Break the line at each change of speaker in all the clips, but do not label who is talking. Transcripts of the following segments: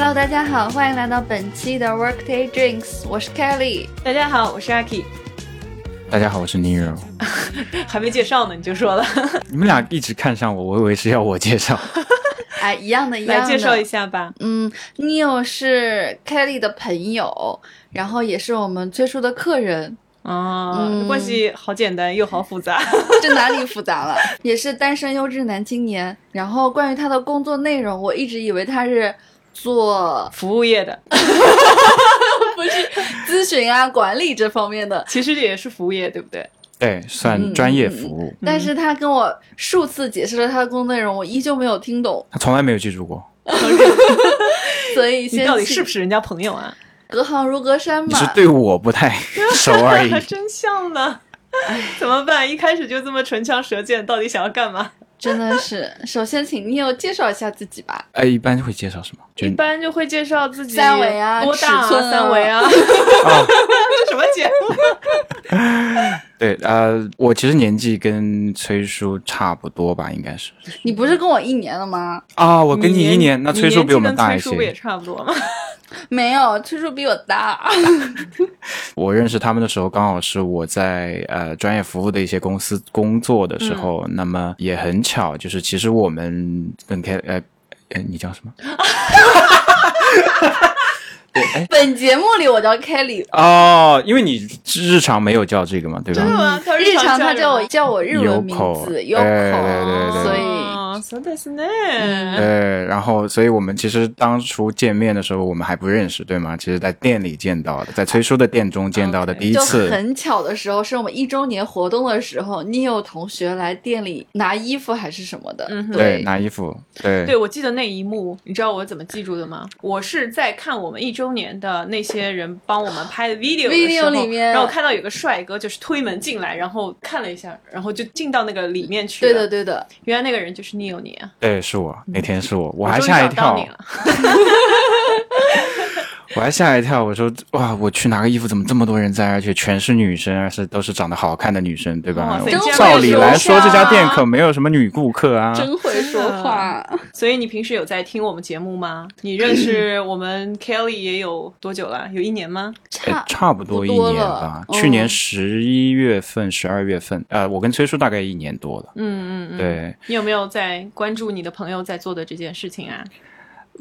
Hello，大家好，欢迎来到本期的 Workday Drinks，我是 Kelly。
大家好，我是 Aki。
大家好，我是 Nero。
还没介绍呢，你就说了。
你们俩一直看上我，我以为是要我介绍。
哎，一样的，一样的。
来介绍一下吧。
嗯，Neo 是 Kelly 的朋友，然后也是我们最初的客人。
啊，关系好简单又好复杂。
这哪里复杂了？也是单身优质男青年。然后关于他的工作内容，我一直以为他是做
服务业的，
不是咨询啊、管理这方面的。
其实也是服务业，对不对？
对，算专业服务。
但是他跟我数次解释了他的工作内容，我依旧没有听懂。
他从来没有记住过。
所以，
你到底是不是人家朋友啊？
隔行如隔山嘛。
只是对我不太熟而已。
真像呢。怎么办？一开始就这么唇枪舌剑，到底想要干嘛？
真的是，首先请 Neo 介绍一下自己吧。
哎，一般会介绍什么？
一般就会介绍自己
三围啊，
多大三围啊？这 什么节目？
对，呃，我其实年纪跟崔叔差不多吧，应该是。
你不是跟我一年了吗？
啊，我跟你一年，那崔叔比我们大一些。
崔叔不也差不多吗？
没有，崔叔比我大。
我认识他们的时候，刚好是我在呃专业服务的一些公司工作的时候。那么也很巧，就是其实我们跟开呃，哎，你叫什么？对，
本节目里我叫 Kelly
哦，因为你日常没有叫这个嘛，对吧？
真的吗？
日常他叫我叫我日文名字
Yoko，
所以。
真的是呢，
对，然后，所以我们其实当初见面的时候，我们还不认识，对吗？其实，在店里见到的，在崔叔的店中见到的第一次。
很巧的时候，是我们一周年活动的时候，Neo 同学来店里拿衣服还是什么的，嗯
对，拿衣服，对，
对我记得那一幕，你知道我怎么记住的吗？我是在看我们一周年的那些人帮我们拍的 video
的时候，然
后我看到有个帅哥就是推门进来，然后看了一下，然后就进到那个里面去
了。对的，对的，
原来那个人就是 Neo。你啊，
对，是我那天是我，我还吓一跳。我还吓一跳，我说哇，我去拿个衣服，怎么这么多人在，而且全是女生，而且都是长得好看的女生，对吧？照理来说，这家店可没有什么女顾客啊。
真会说话。
所以你平时有在听我们节目吗？你认识 我们 Kelly 也有多久了？有一年吗？
差
差不多一年吧。去年十一月份、十二月份，呃，我跟崔叔大概一年多了。
嗯嗯嗯。
对。
你有没有在关注你的朋友在做的这件事情啊？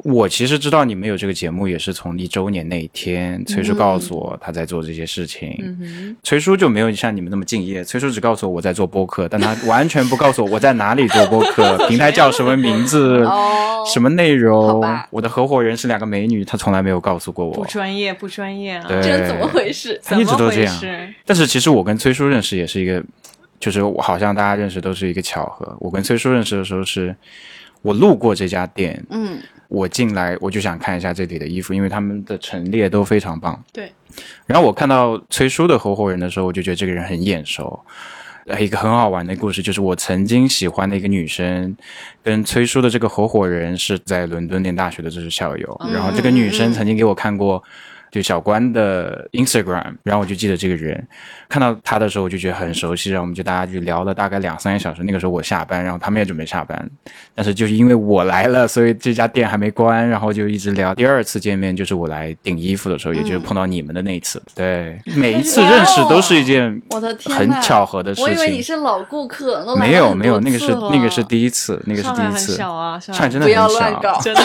我其实知道你们有这个节目，也是从一周年那一天，崔叔告诉我他在做这些事情。崔叔就没有像你们那么敬业，崔叔只告诉我我在做播客，但他完全不告诉我我在哪里做播客，平台叫什么名字，什么内容。我的合伙人是两个美女，他从来没有告诉过我。
不专业，不专业啊！
这怎么回事？
他一直都这样。但是其实我跟崔叔认识也是一个，就是好像大家认识都是一个巧合。我跟崔叔认识的时候是。我路过这家店，
嗯，
我进来我就想看一下这里的衣服，因为他们的陈列都非常棒。
对，
然后我看到崔叔的合伙人的时候，我就觉得这个人很眼熟。一个很好玩的故事就是，我曾经喜欢的一个女生，跟崔叔的这个合伙人是在伦敦念大学的，这是校友。然后这个女生曾经给我看过。就小关的 Instagram，然后我就记得这个人，看到他的时候我就觉得很熟悉，然后我们就大家就聊了大概两三个小时。那个时候我下班，然后他们也准备下班，但是就是因为我来了，所以这家店还没关，然后就一直聊。第二次见面就是我来顶衣服的时候，也就是碰到你们的那一次。对，每一次认识都是一件
我的天
很巧合的事情。我
以为你是老顾客，
没有没有，那个是那个是第一次，那个是第一次。
小啊，上
海真的很
小。不要乱搞，
真的。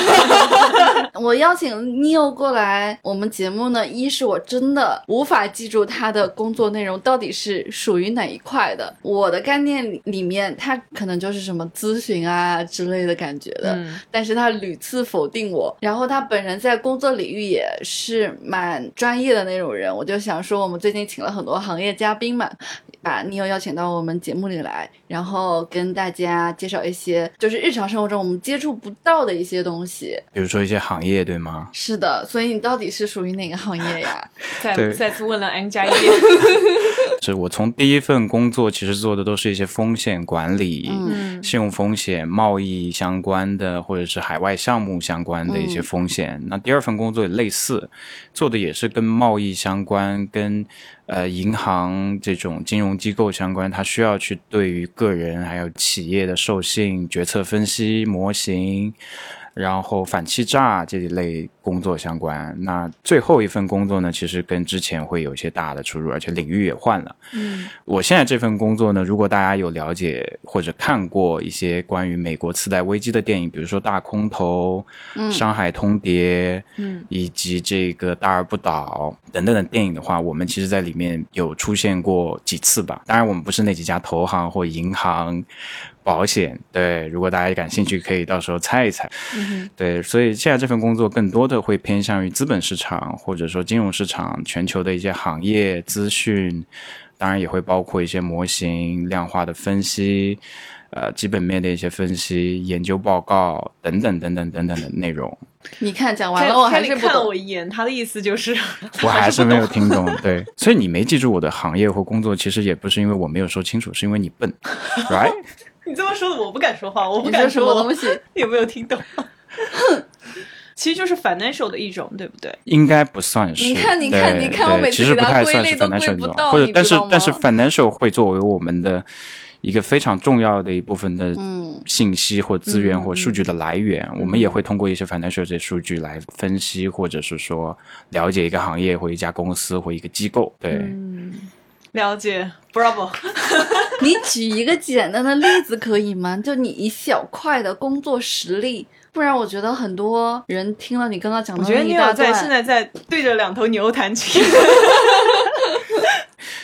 我邀请 Neo 过来我们节目呢，一是我真的无法记住他的工作内容到底是属于哪一块的。我的概念里面，他可能就是什么咨询啊之类的感觉的，嗯但是他屡次否定我。然后他本人在工作领域也是蛮专业的那种人，我就想说，我们最近请了很多行业嘉宾嘛。把 Neo 邀请到我们节目里来，然后跟大家介绍一些就是日常生活中我们接触不到的一些东西，
比如说一些行业，对吗？
是的，所以你到底是属于哪个行业呀？
再再次问了 N 加一。
是我从第一份工作其实做的都是一些风险管理、信用风险、贸易相关的，或者是海外项目相关的一些风险。那第二份工作也类似，做的也是跟贸易相关、跟呃银行这种金融机构相关，它需要去对于个人还有企业的授信、决策分析模型。然后反欺诈这一类工作相关。那最后一份工作呢，其实跟之前会有一些大的出入，而且领域也换了。
嗯，
我现在这份工作呢，如果大家有了解或者看过一些关于美国次贷危机的电影，比如说《大空头》、《上海通牒》，
嗯，
以及这个《大而不倒》等等的电影的话，我们其实在里面有出现过几次吧。当然，我们不是那几家投行或银行。保险对，如果大家感兴趣，可以到时候猜一猜。对，所以现在这份工作更多的会偏向于资本市场，或者说金融市场，全球的一些行业资讯，当然也会包括一些模型、量化的分析，呃，基本面的一些分析、研究报告等等等等等等的内容。
你看讲完了，我还是
看了我。一眼，他的意思就是
我还是没有听懂，对，所以你没记住我的行业或工作，其实也不是因为我没有说清楚，是因为你笨，right？
你这么说的，我不敢说话，我不
你说什
敢说
么东西？
有没有听懂？其实就是 financial 的一种，对不对？
应该不算是。
你看你看
对
你看我每次
对其实
给它
不太算是
归类都
financial
归不到
这种或者但是但是 financial 会作为我们的一个非常重要的一部分的
嗯
信息或资源或数据的来源，我们也会通过一些 financial 这些数据来分析，或者是说了解一个行业或一家公司或一个机构。对，
嗯
了解，bravo。
你举一个简单的例子可以吗？就你一小块的工作实例，不然我觉得很多人听了你刚刚讲的
我觉得你有在，现在在对着两头牛弹琴。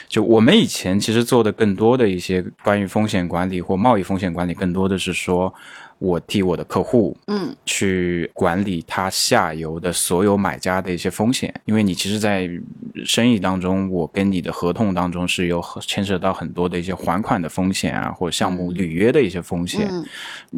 就我们以前其实做的更多的一些关于风险管理或贸易风险管理，更多的是说我替我的客户
嗯。
去管理他下游的所有买家的一些风险，因为你其实，在生意当中，我跟你的合同当中是有牵涉到很多的一些还款的风险啊，或者项目履约的一些风险。
嗯。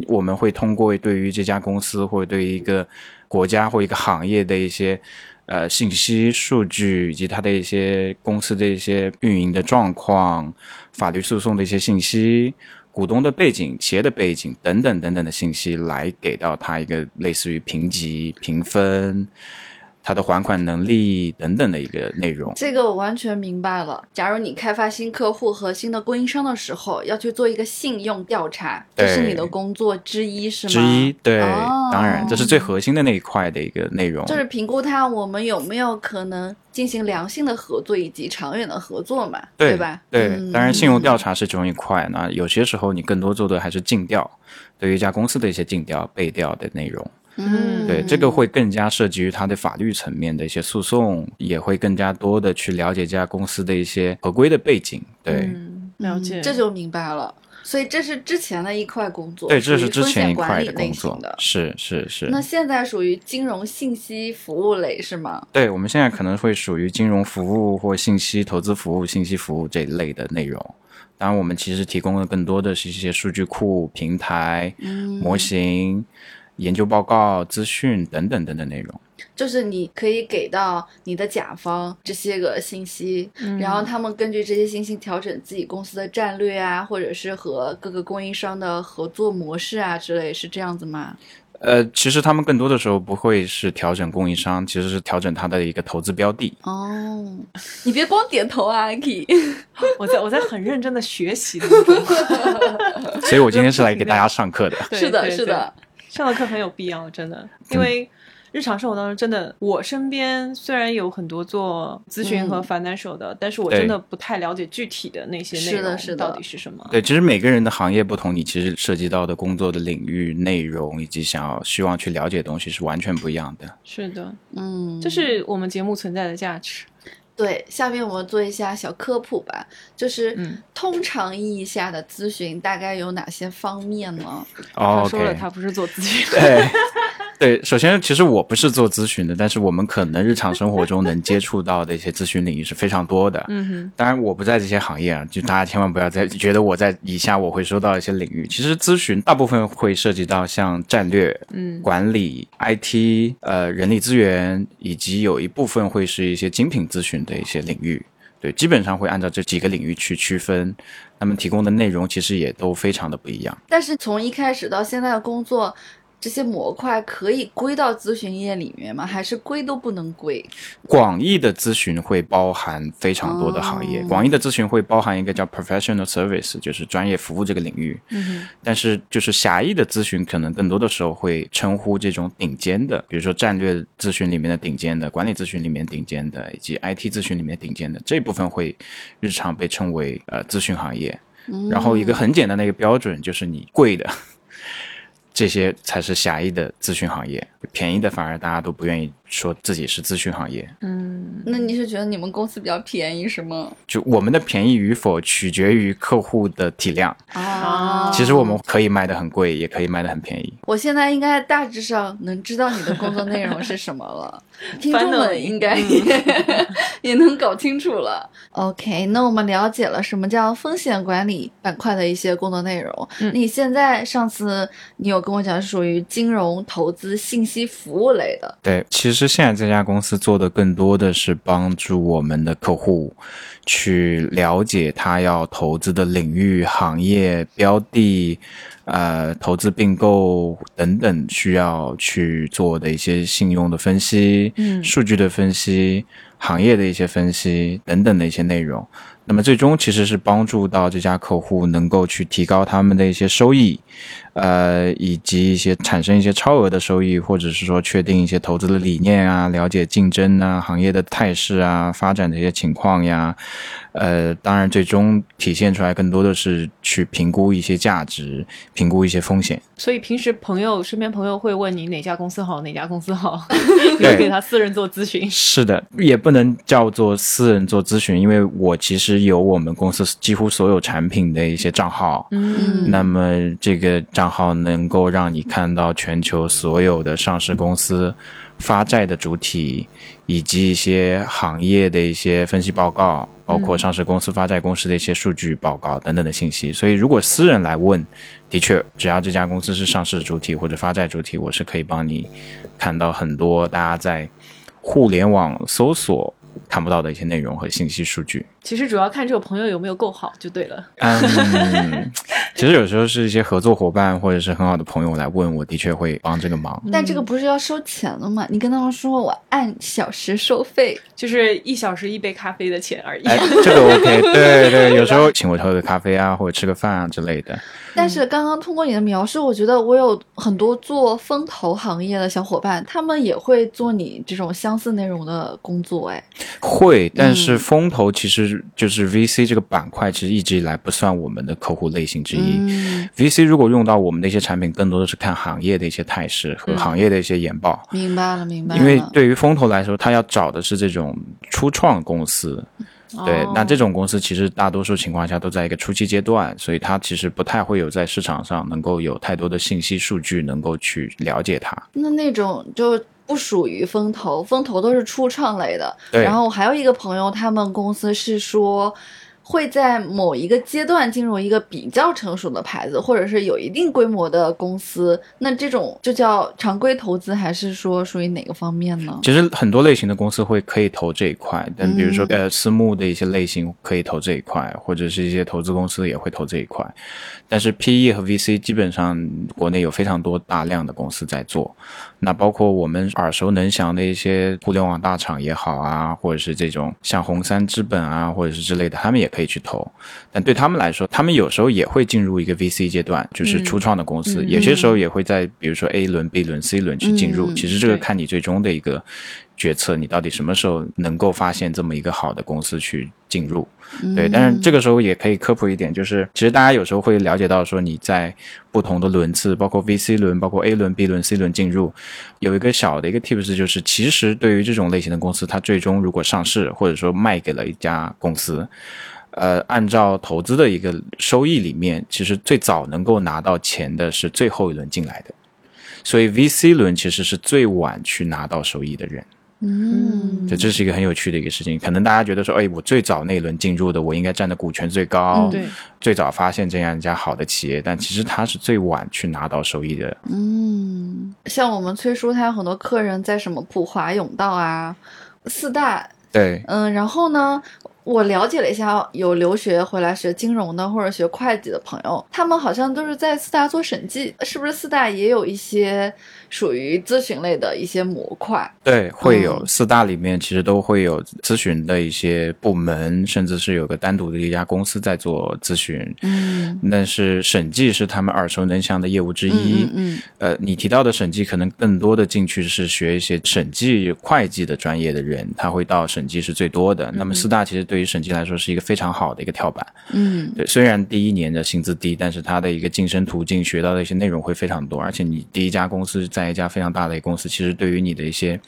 我们会通过对于这家公司或者对于一个国家或一个行业的一些呃信息、数据，以及它的一些公司的一些运营的状况、法律诉讼的一些信息、股东的背景、企业的背景等等等等的信息，来给到他一个类似于评级、评分。他的还款能力等等的一个内容，
这个我完全明白了。假如你开发新客户和新的供应商的时候，要去做一个信用调查，这是你的工作之一，是吗？
之一，对，
哦
当然这是最核心的那一块的一个内容。
就是评估它我们有没有可能进行良性的合作以及长远的合作嘛，
对
吧？
对，
嗯
当然信用调查是其中一块。那有些时候你更多做的还是尽调，对于一家公司的一些尽调、背调的内容。
嗯，
对，这个会更加涉及于它的法律层面的一些诉讼，也会更加多的去了解这家公司的一些合规的背景。对，
嗯，了解。
嗯这就明白了。所以这是之前的一块工作，
对，这是之前一块的工作
的，。
是是是。
那现在属于金融信息服务类是吗？
对，我们现在可能会属于金融服务或信息投资服务、信息服务这一类的内容。当然，我们其实提供的更多的是一些数据库、平台、模型、研究报告、资讯等等等等内容。
就是你可以给到你的甲方这些个信息，然后他们根据这些信息调整自己公司的战略啊，或者是和各个供应商的合作模式啊之类，是这样子吗？
呃，其实他们更多的时候不会是调整供应商，其实是调整他的一个投资标的。
哦，你别光点头啊，Aki。
我在我在很认真的学习。
所以我今天是来 给大家上课的。
是的，是的，
上的课很有必要，真的，因为日常生活当中，真的，我身边虽然有很多做咨询和
嗯
financial 的，但是我真的不太了解具体的那些内容
是的是的
到底是什么。
对，其实每个人的行业不同，你其实涉及到的工作的领域、内容以及想要希望去了解的东西是完全不一样的。
是的，
嗯，
这是我们节目存在的价值。
对。下面我们做一下小科普吧，就是
嗯
通常意义下的咨询大概有哪些方面呢？
哦
他说了，他不是做咨询的。
对 对，首先其实我不是做咨询的，但是我们可能日常生活中能接触到的一些咨询领域是非常多的。
嗯哼，
当然我不在这些行业啊，就大家千万不要再觉得我在以下我会说到一些领域。其实咨询大部分会涉及到像战略、
嗯
管理、IT、呃人力资源，以及有一部分会是一些精品咨询的一些领域。对，基本上会按照这几个领域去区分，他们提供的内容其实也都非常的不一样。
但是从一开始到现在的工作，这些模块可以归到咨询业里面吗？还是归都不能归？
广义的咨询会包含非常多的行业，
哦
广义的咨询会包含一个叫 professional service，就是专业服务这个领域。
嗯
但是就是狭义的咨询，可能更多的时候会称呼这种顶尖的，比如说战略咨询里面的顶尖的，管理咨询里面顶尖的，以及 IT 咨询里面顶尖的这部分会日常被称为呃咨询行业。然后一个很简单的一个标准就是你贵的。这些才是狭义的咨询行业，便宜的反而大家都不愿意说自己是咨询行业。
嗯，
那你是觉得你们公司比较便宜是吗？
就我们的便宜与否取决于客户的体量。
啊，
其实我们可以卖的很贵，也可以卖的很便宜。
我现在应该大致上能知道你的工作内容是什么了，听众们应该也、也能搞清楚了。OK，那我们了解了什么叫风险管理板块的一些工作内容。
嗯
你现在上次你有跟我讲是属于金融投资信息服务类的，
对，其实现在这家公司做的更多的是帮助我们的客户去了解他要投资的领域、行业、标的，呃，投资并购等等需要去做的一些信用的分析、
嗯
数据的分析、行业的一些分析等等的一些内容。那么最终其实是帮助到这家客户能够去提高他们的一些收益，呃，以及一些产生一些超额的收益，或者是说确定一些投资的理念啊，了解竞争啊、行业的态势啊、发展的一些情况呀，呃，当然最终体现出来更多的是去评估一些价值，评估一些风险。
所以平时朋友身边朋友会问你哪家公司好，哪家公司好，
对
你给他私人做咨询。
是的，也不能叫做私人做咨询，因为我其实有我们公司几乎所有产品的一些账号。
嗯
那么这个账号能够让你看到全球所有的上市公司发债的主体，以及一些行业的一些分析报告，包括上市公司发债公司的一些数据报告等等的信息。所以，如果私人来问，的确，只要这家公司是上市主体或者发债主体，我是可以帮你看到很多大家在互联网搜索看不到的一些内容和信息数据。
其实主要看这个朋友有没有够好就对了。
嗯，其实有时候是一些合作伙伴或者是很好的朋友来问，我的确会帮这个忙。
但这个不是要收钱的吗？你跟他们说我按小时收费，
就是一小时一杯咖啡的钱而已。
哎，这个 OK，对对，有时候请我喝个咖啡啊，或者吃个饭啊之类的。
但是刚刚通过你的描述，我觉得我有很多做风投行业的小伙伴，他们也会做你这种相似内容的工作。哎，
会，但是
嗯
风投其实就是 VC 这个板块，其实一直以来不算我们的客户类型之一。
嗯
，VC 如果用到我们的一些产品，更多的是看行业的一些态势和
嗯
行业的一些研报。
明白了，明白了。
因为对于风投来说，他要找的是这种初创公司，对，
哦
那这种公司其实大多数情况下都在一个初期阶段，所以它其实不太会有在市场上能够有太多的信息数据能够去了解它。
那那种就不属于风投，风投都是初创类的。
对
然后我还有一个朋友，他们公司是说。会在某一个阶段进入一个比较成熟的牌子，或者是有一定规模的公司，那这种就叫常规投资，还是说属于哪个方面呢？
其实很多类型的公司会可以投这一块，但比如说、
嗯
呃私募的一些类型可以投这一块，或者是一些投资公司也会投这一块。但是 PE 和 VC 基本上国内有非常多大量的公司在做，那包括我们耳熟能详的一些互联网大厂也好啊，或者是这种像红杉资本啊，或者是之类的，他们也可以去投。但对他们来说，他们有时候也会进入一个 VC 阶段，就是初创的公司，
嗯
有些时候也会在比如说 A 轮、B 轮、C 轮去进入。
嗯
其实这个看你最终的一个决策，你到底什么时候能够发现这么一个好的公司去进入。对，但是这个时候也可以科普一点，就是其实大家有时候会了解到说你在不同的轮次，包括 VC 轮、包括 A 轮、B 轮、C 轮进入，有一个小的一个 tips 就是，其实对于这种类型的公司，它最终如果上市或者说卖给了一家公司。呃，按照投资的一个收益里面，其实最早能够拿到钱的是最后一轮进来的，所以 VC 轮其实是最晚去拿到收益的人。
嗯，
就这是一个很有趣的一个事情。可能大家觉得说，哎，我最早那一轮进入的，我应该占的股权最高，
嗯
对，
最早发现这样一家好的企业，但其实他是最晚去拿到收益的。
嗯，像我们崔叔，他有很多客人在什么普华永道啊、四大，
对，
嗯，然后呢，我了解了一下，有留学回来学金融的或者学会计的朋友，他们好像都是在四大做审计，是不是四大也有一些属于咨询类的一些模块？
对，会有、
嗯
四大里面其实都会有咨询的一些部门，甚至是有个单独的一家公司在做咨询。
嗯
但是审计是他们耳熟能详的业务之一。
嗯嗯
呃，你提到的审计，可能更多的进去是学一些审计、会计的专业的人，他会到审计是最多的。那么四大其实对于审计来说是一个非常好的一个跳板。
嗯
对，虽然第一年的薪资低，但是他的一个晋升途径、学到的一些内容会非常多，而且你第一家公司在一家非常大的一个公司，其实对于你的一些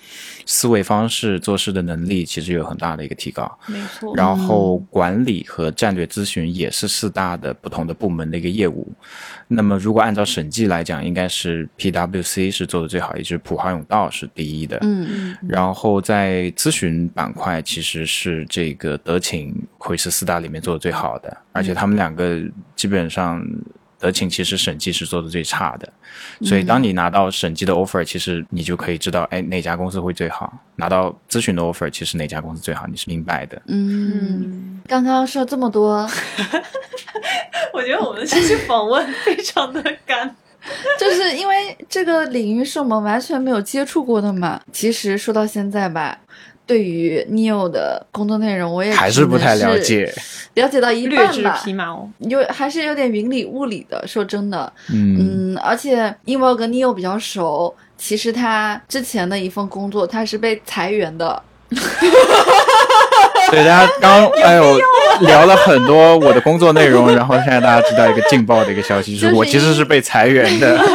思维方式、做事的能力，其实有很大的一个提高。
没错。
然后管理和战略咨询也是四大的不同的部门的一个业务。那么如果按照审计来讲，应该是 PwC 是做的最好，也就是普华永道是第一的。
嗯
然后在咨询板块，其实是这个德勤会是四大里面做的最好的，而且他们两个基本上。德勤其实审计是做的最差的，所以当你拿到审计的 offer，其实你就可以知道，哎，哪家公司会最好；拿到咨询的 offer，其实哪家公司最好，你是明白的。
嗯，刚刚说这么多，
我觉得我们这期访问非常的干。
就是因为这个领域是我们完全没有接触过的嘛。其实说到现在吧，对于 Neo 的工作内容，我也
还是不太了解，
了解到一
略知
半吧，
皮毛。
有还是有点云里雾里的。说真的，
嗯，
嗯，而且因为我跟 Neo 比较熟，其实他之前的一份工作他是被裁员的。
对，大家刚哎呦聊了很多我的工作内容，然后现在大家知道一个劲爆的一个消息，就是我其实是被裁员的。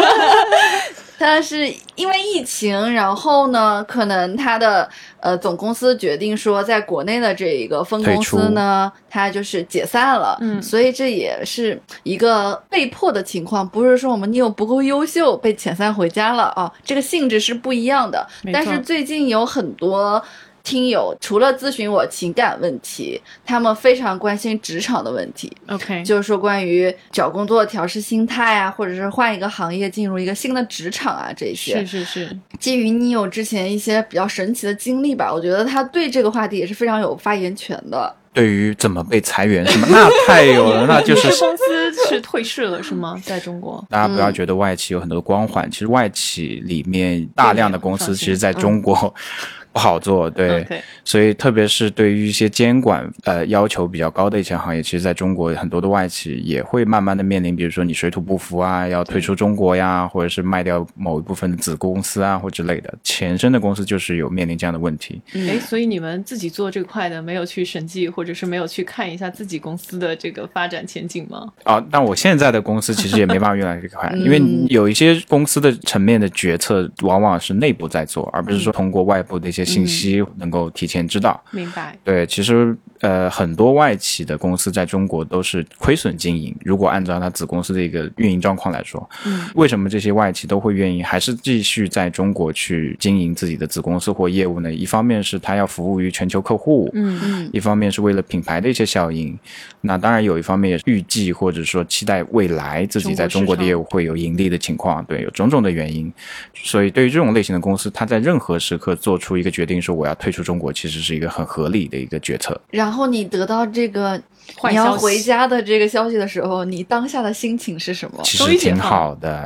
因为疫情，然后呢，可能他的呃总公司决定说，在国内的这一个分公司呢，它就是解散了，
嗯
所以这也是一个被迫的情况，不是说我们 Neo 不够优秀被遣散回家了啊，这个性质是不一样的。但是最近有很多。听友除了咨询我情感问题，他们非常关心职场的问题。
OK，
就是说关于找工作调试心态啊，或者是换一个行业进入一个新的职场啊，这些
是是是，
基于你有之前一些比较神奇的经历吧，我觉得他对这个话题也是非常有发言权的。
对于怎么被裁员什么，那太有了，那就是
是 公司是退市了是吗？在中国？
大家不要觉得外企有很多光环，其实外企里面大量的公司，其实在中国不好做，对。所以特别是对于一些监管呃要求比较高的一些行业，其实在中国很多的外企也会慢慢的面临，比如说你水土不服啊，要退出中国呀，或者是卖掉某一部分的子公司啊或之类的，前身的公司就是有面临这样的问题。
哎，所以你们自己做这块的，没有去审计，或者是没有去看一下自己公司的这个发展前景吗？
啊，但我现在的公司其实也没办法越来越快，
嗯
因为有一些公司的层面的决策往往是内部在做，而不是说通过外部的一些信息能够提前知道。
明白。
对，其实呃，很多外企的公司在中国都是亏损经营。如果按照它子公司的一个运营状况来说，
嗯，
为什么这些外企都会愿意还是继续在中国去经营自己的子公司或业务呢？一方面是它要服务于全球客户，
嗯
嗯
一方面是为了品牌的一些效应，那当然有一方面也是预计或者说期待未来自己在中国的业务会有盈利的情况，对，有种种的原因，所以对于这种类型的公司，它在任何时刻做出一个决定说我要退出中国，其实是一个很合理的一个决策。
然后你得到这个你要回家的这个消息的时候，你当下的心情是什么？
其实挺好的，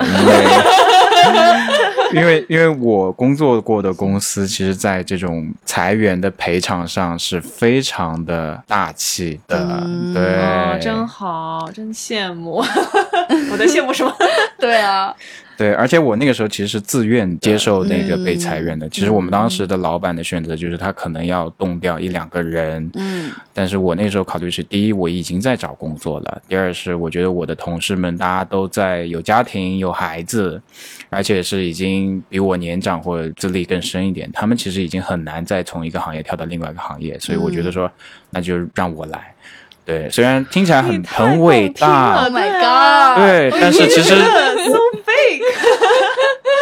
因为因为 因为我工作过的公司，其实在这种裁员的赔偿上是非常的大气的，
嗯
对、
哦，真好，真羡慕。我在羡慕什么？
对啊，
对，而且我那个时候其实是自愿接受那个被裁员的。其实我们当
嗯
时的老板的选择就是他可能要动掉一两个人，
嗯
但是我那时候考虑是：第一，我已经在找工作了；第二是我觉得我的同事们大家都在有家庭、有孩子，而且是已经比我年长或者资历更深一点，他们其实已经很难再从一个行业跳到另外一个行业，所以我觉得说，那就让我来。对，虽然听起来很很伟大
，，Oh my god！
对，但是其实。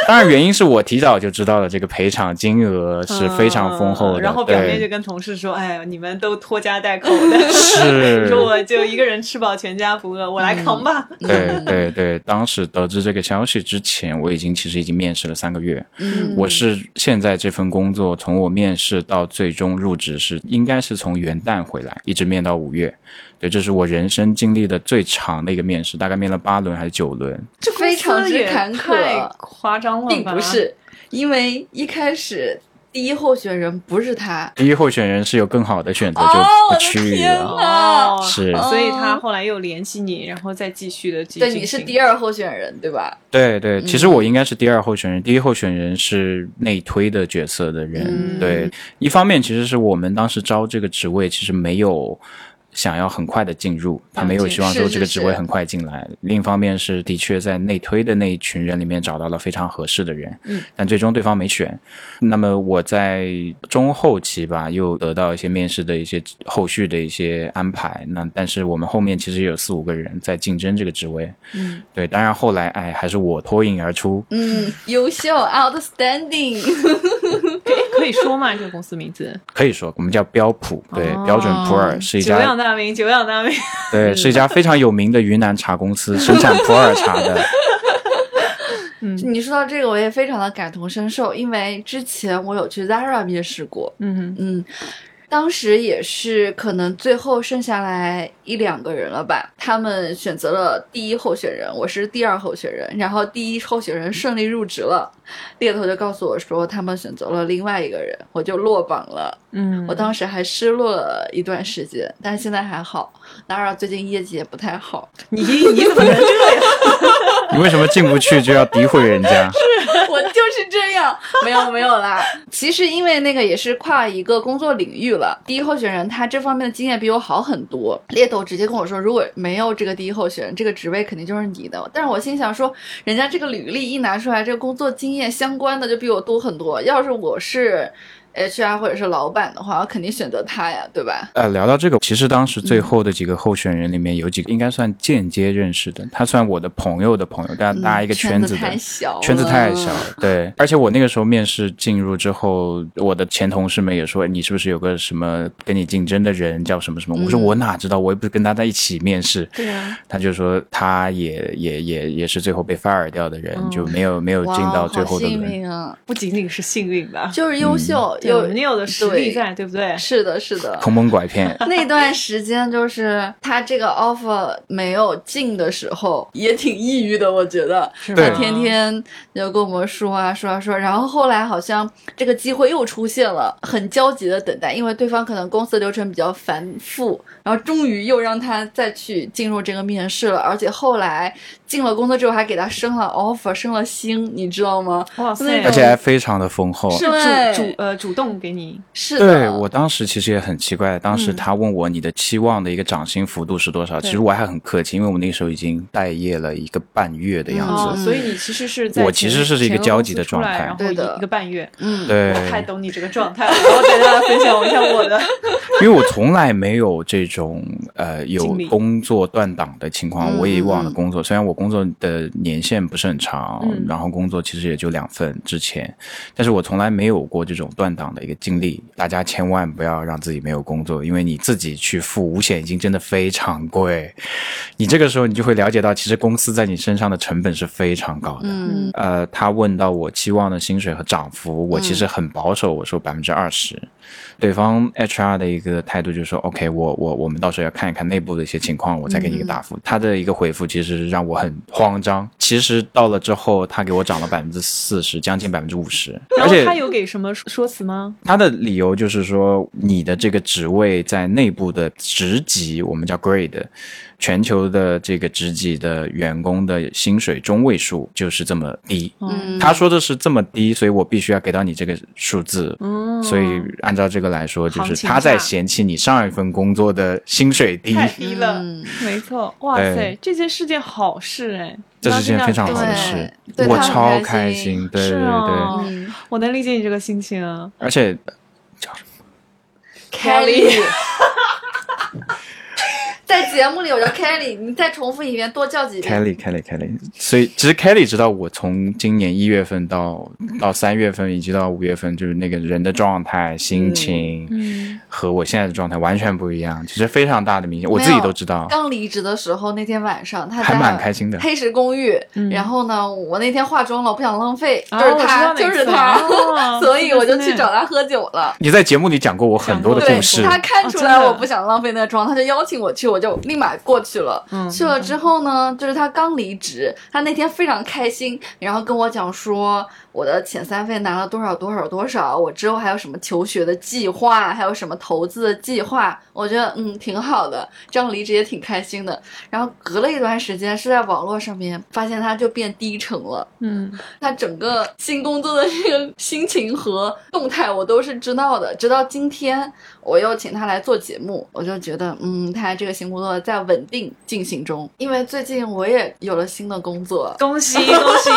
当然原因是我提早就知道了这个赔偿金额是非常丰厚的，
嗯然后表面就，跟同事说：“哎，你们都拖家带口的，
是
说我就一个人吃饱全家不饿，我来扛吧。
对对对，当时得知这个消息之前，我已经其实已经面试了三个月。
嗯
我是现在这份工作，从我面试到最终入职是应该是从元旦回来，一直面到五月。对，这是我人生经历的最长的一个面试，大概面了八轮还是九轮。
这
非常之坎坷
太夸张了吧？
并不是，因为一开始第一候选人不是他。
第一候选人是有更好的选择，
哦
就去了。是
所以他后来又联系你，然后再继续的继
对，你是第
二，
候选人，对吧？
对对，其实我应该是第二候选人，第一候选人是内推的角色的人。
嗯
对，一方面其实是我们当时招这个职位，其实没有。想要很快的进入，他没有希望说这个职位很快进来。另一方面是的确在内推的那一群人里面找到了非常合适的人，
嗯，
但最终对方没选。那么我在中后期吧，又得到一些面试的一些后续的一些安排。那但是我们后面其实也有四五个人在竞争这个职位，
嗯，
对，当然后来哎还是我脱颖而出，
嗯，优秀，outstanding。
可以说吗？这个公司名字？
可以说我们叫标普，对，
哦
标准普洱是一家
久仰
家
大名，久仰大名。
对是一家非常有名的云南茶公司，生产普洱茶的。
你说到这个，我也非常的感同身受，因为之前我有去 Zara 面试过，
嗯，
嗯，当时也是可能最后剩下来一两个人了吧，他们选择了第一候选人，我是第二候选人，然后第一候选人顺利入职了，猎头就告诉我说他们选择了另外一个人，我就落榜了。
嗯，
我当时还失落了一段时间，但是现在还好。当然，最近业绩也不太好，
你你怎么能这样？
你为什么进不去就要诋毁人家？
是这没有没有啦。其实因为那个也是跨一个工作领域了，第一候选人他这方面的经验比我好很多。猎头直接跟我说，如果没有这个第一候选人，这个职位肯定就是你的。但是我心想说，人家这个履历一拿出来，这个工作经验相关的就比我多很多。要是我是 HR 或者是老板的话，我肯定选择他呀，对吧？
呃，聊到这个，其实当时最后的几个候选人里面有几个应该算间接认识的，他算我的朋友的朋友，大家大家一个圈子的。
嗯太小，
圈子太小了，对，而且我那个时候面试进入之后，我的前同事们也说，你是不是有个什么跟你竞争的人叫什么什么？我说
嗯
我哪知道，我又不是跟他在一起面试。
对啊，
他就说他也也也也是最后被 fire 掉的人，
嗯
就没有没有进到最后的轮。
运啊，
不仅仅是幸运吧？
就是优秀，有
有你有的实力在，对不对？
是的，是的，
坑蒙拐骗，
那段时间就是他这个 offer 没有进的时候，也挺抑郁的，我觉得。
是
他天天就跟我们说啊说啊说，然后后来好像这个机会又出现了，很焦急的等待，因为对方可能公司流程比较繁复，然后终于又让他再去进入这个面试了，而且后来进了公司之后还给他升了 offer，升了星，你知道吗？
哇塞，
而且还非常的丰厚。
是
对
主主呃主动给你，
是的，
对我当时其实也很奇怪，当时
嗯
他问我你的期望的一个涨薪幅度是多少，
对
其实我还很客气，因为我们那个时候已经待业了一个半月的样
哦，
子。
所以你其实是在
我其实是一个焦急的状态
然后一一个半月。
嗯，
对，
我太懂你这个状态了，然后带大家分享一下我的。
因为我从来没有这种呃有工作断档的情况。
嗯
我以往的工作，虽然我工作的年限不是很长，
嗯
然后工作其实也就两份之前，但是我从来没有过这种断档的一个经历。大家千万不要让自己没有工作，因为你自己去付五险一金真的非常贵。你这个时候你就会了解到，其实公司在你身上的成本是非常高的。
嗯
呃，他问到我期望的薪水和涨幅，我其实
嗯
很保守，我说百分之二十。对方 HR 的一个态度就是说，OK，我我我们到时候要看一看内部的一些情况，我再给你一个答
嗯
复。他的一个回复其实让我很慌张。其实到了之后，他给我涨了百分之四十，将近百分之五十，而且
他有给什么说辞吗？
他的理由就是说，你的这个职位在内部的职级，我们叫 grade，全球的这个职级的员工的薪水中位数就是这么低。
嗯，
他说的是这么低，所以我必须要给到你这个数字。
嗯，
所以按照这个来说，就是他在嫌弃你上一份工作的薪水低，
太低了，
嗯。
没错。哇塞，这件是件好事哎，
这是件非常好的事，我超
开
开
心。
心。对对。对，
我能理解你这个心情啊。
而且叫什么
Kelly，在节目里我叫 Kelly，你再重复一遍，多叫几遍。
Kelly Kelly Kelly，所以其实 Kelly 知道我从今年一月份到到三月份以及到五月份，就是那个人的状态、心情，
嗯，
和我现在的状态完全不一样，其实非常大的明显，我自己都知道，
刚离职的时候，那天晚上他
还蛮开心的。
黑石公寓，
嗯。
然后呢，我那天化妆了，我不想浪费，
哦
就是他，就是他，
哦
所以我就去找他喝酒了。
你在节目里讲过我很多的
对
故事，
他看出来我不想浪费那个妆，他就邀请我去，我就立马过去了。
嗯
去了之后呢，就是他刚离职，他那天非常开心，然后跟我讲说我的遣散费拿了多少多少多少，我之后还有什么求学的计划，还有什么投资的计划，我觉得嗯挺好的，这样离职也挺开心的。然后隔了一段时间，是在网络上面发现他就变低沉了。
嗯，
他整个新工作的这个心情和动态我都是知道的。直到今天，我又请他来做节目，我就觉得，嗯，他这个新工作在稳定进行中。因为最近我也有了新的工作，
恭喜恭 喜！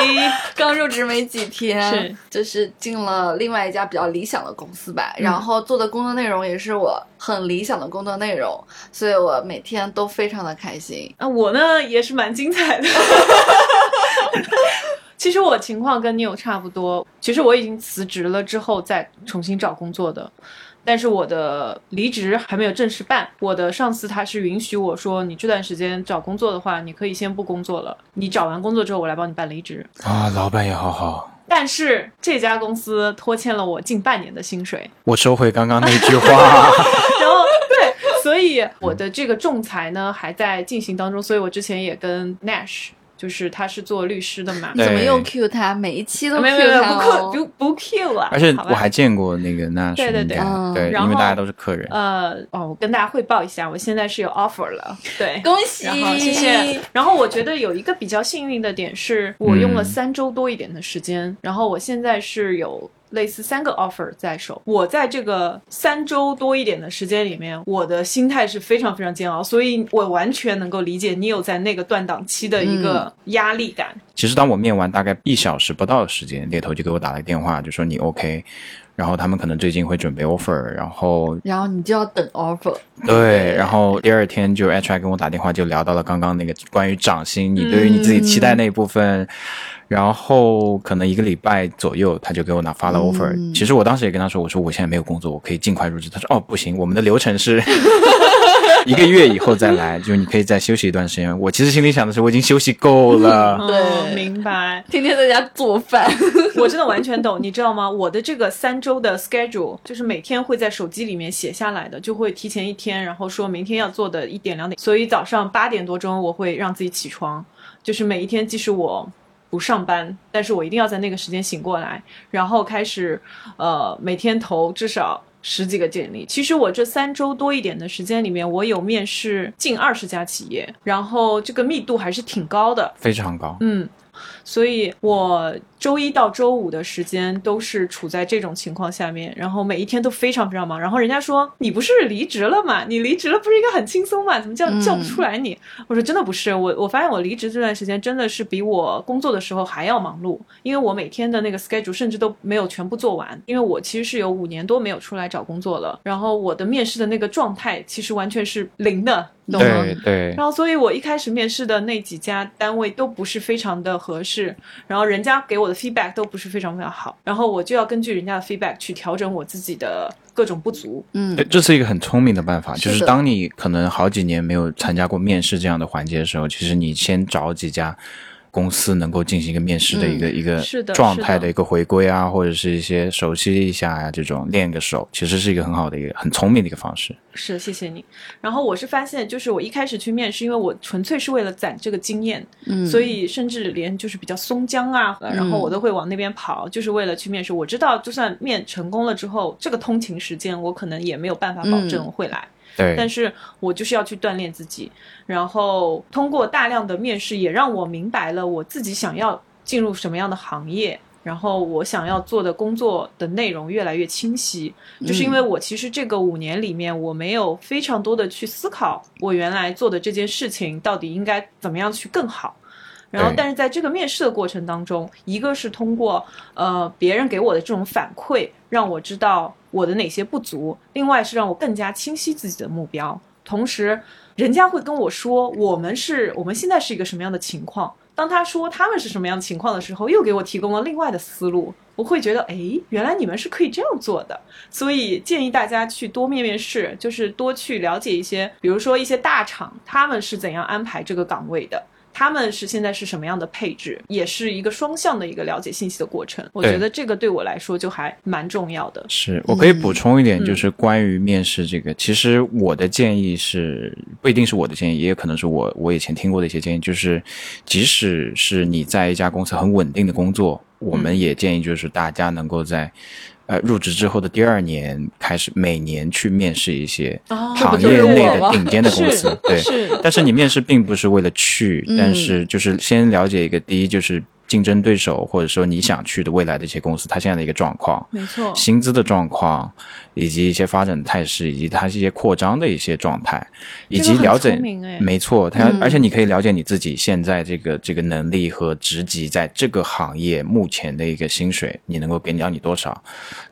刚入职没几天，
是
就是进了另外一家比较理想的公司吧。
嗯
然后做的工作内容也是我很理想的工作内容，所以我每天都非常的开心。
啊，我呢也是蛮精彩的。其实我情况跟你有差不多，其实我已经辞职了之后再重新找工作的，但是我的离职还没有正式办。我的上司他是允许我说，你这段时间找工作的话，你可以先不工作了，你找完工作之后我来帮你办离职。
啊，老板也好好。
但是这家公司拖欠了我近半年的薪水，
我收回刚刚那句话，
然后对，所以我的这个仲裁呢还在进行当中，所以我之前也跟 Nash，就是他是做律师的嘛，
你怎么又 Q 他？每一期都
没
Q
有没有
他、
不
Q、
不不 Q 啊，
而且我还见过那个那
对对对
嗯
对，
然后
因为大家都是客人。
呃哦，我跟大家汇报一下，我现在是有 offer 了，对。
恭喜！
然后谢谢。然后我觉得有一个比较幸运的点是，我用了
嗯
三周多一点的时间，然后我现在是有类似三个 offer 在手。我在这个三周多一点的时间里面，我的心态是非常非常煎熬，所以我完全能够理解你有在那个断档期的一个压力感。
其实当我面完大概一小时不到的时间，猎头就给我打了个电话，就说你 OK，然后他们可能最近会准备 offer，然后
然后你就要等 offer。
对，然后第二天就 HR 跟我打电话，就聊到了刚刚那个关于涨薪，你对于你自己期待那一部分。然后可能一个礼拜左右，他就给我拿发了 offer、
嗯
其实我当时也跟他说，我说我现在没有工作，我可以尽快入职。他说哦不行，我们的流程是 一个月以后再来，就是你可以再休息一段时间。我其实心里想的是，我已经休息够了。
哦
对
明白。
天天在家做饭，
我真的完全懂，你知道吗？我的这个三周的 schedule 就是每天会在手机里面写下来的，就会提前一天，然后说明天要做的一点两点，所以早上八点多钟我会让自己起床，就是每一天即使我。不上班，但是我一定要在那个时间醒过来，然后开始，呃，每天投至少十几个简历。其实我这三周多一点的时间里面，我有面试近二十家企业，然后这个密度还是挺高的。
非常高，
嗯，所以我周一到周五的时间都是处在这种情况下面，然后每一天都非常非常忙。然后人家说你不是离职了吗？你离职了不是应该很轻松吗？怎么叫
嗯
叫不出来你？我说真的不是，我我发现我离职这段时间真的是比我工作的时候还要忙碌，因为我每天的那个 schedule 甚至都没有全部做完，因为我其实是有五年多没有出来找工作了，然后我的面试的那个状态其实完全是零的，懂吗？
对对
然后，所以我一开始面试的那几家单位都不是非常的合适，然后人家给我的 feedback 都不是非常非常好，然后我就要根据人家的 feedback 去调整我自己的各种不足。
嗯，
这是一个很聪明的办法，就是当你可能好几年没有参加过面试这样的环节的时候，其实你先找几家公司能够进行一个面试的一个、一个状态的一个回归啊，或者是一些熟悉一下呀、这种练个手，其实是一个很好的一个很聪明的一个方式。
是，谢谢你。然后我是发现，就是我一开始去面试，因为我纯粹是为了攒这个经验，
嗯，
所以甚至连就是比较松江啊，然后我都会往那边跑，就是为了去面试。我知道，就算面成功了之后，这个通勤时间我可能也没有办法保证会来。
对，
但是我就是要去锻炼自己，然后通过大量的面试，也让我明白了我自己想要进入什么样的行业，然后我想要做的工作的内容越来越清晰。就是因为我其实这个五年里面，我没有非常多的去思考我原来做的这件事情到底应该怎么样去更好。然后，但是在这个面试的过程当中，一个是通过呃别人给我的这种反馈，让我知道我的哪些不足；另外是让我更加清晰自己的目标。同时人家会跟我说我们是我们现在是一个什么样的情况。当他说他们是什么样的情况的时候，又给我提供了另外的思路。我会觉得，哎，原来你们是可以这样做的。所以建议大家去多面面试，就是多去了解一些，比如说一些大厂他们是怎样安排这个岗位的。他们是现在是什么样的配置，也是一个双向的一个了解信息的过程。我觉得这个对我来说就还蛮重要的。
是我可以补充一点，就是关于面试这个，其实我的建议是不一定是我的建议，也有可能是我我以前听过的一些建议，就是即使是你在一家公司很稳定的工作，我们也建议就是大家能够在。呃，入职之后的第二年开始，每年去面试一些行业内的顶尖的公司，对。但是你面试并不是为了去，但是就是先了解一个，第一就是竞争对手，或者说你想去的未来的一些公司，它现在的一个状况，
没错，
薪资的状况。以及一些发展的态势，以及它一些扩张的一些状态，以及了解，没错，它而且你可以了解你自己现在这个这个能力和职级在这个行业目前的一个薪水，你能够给到你多少？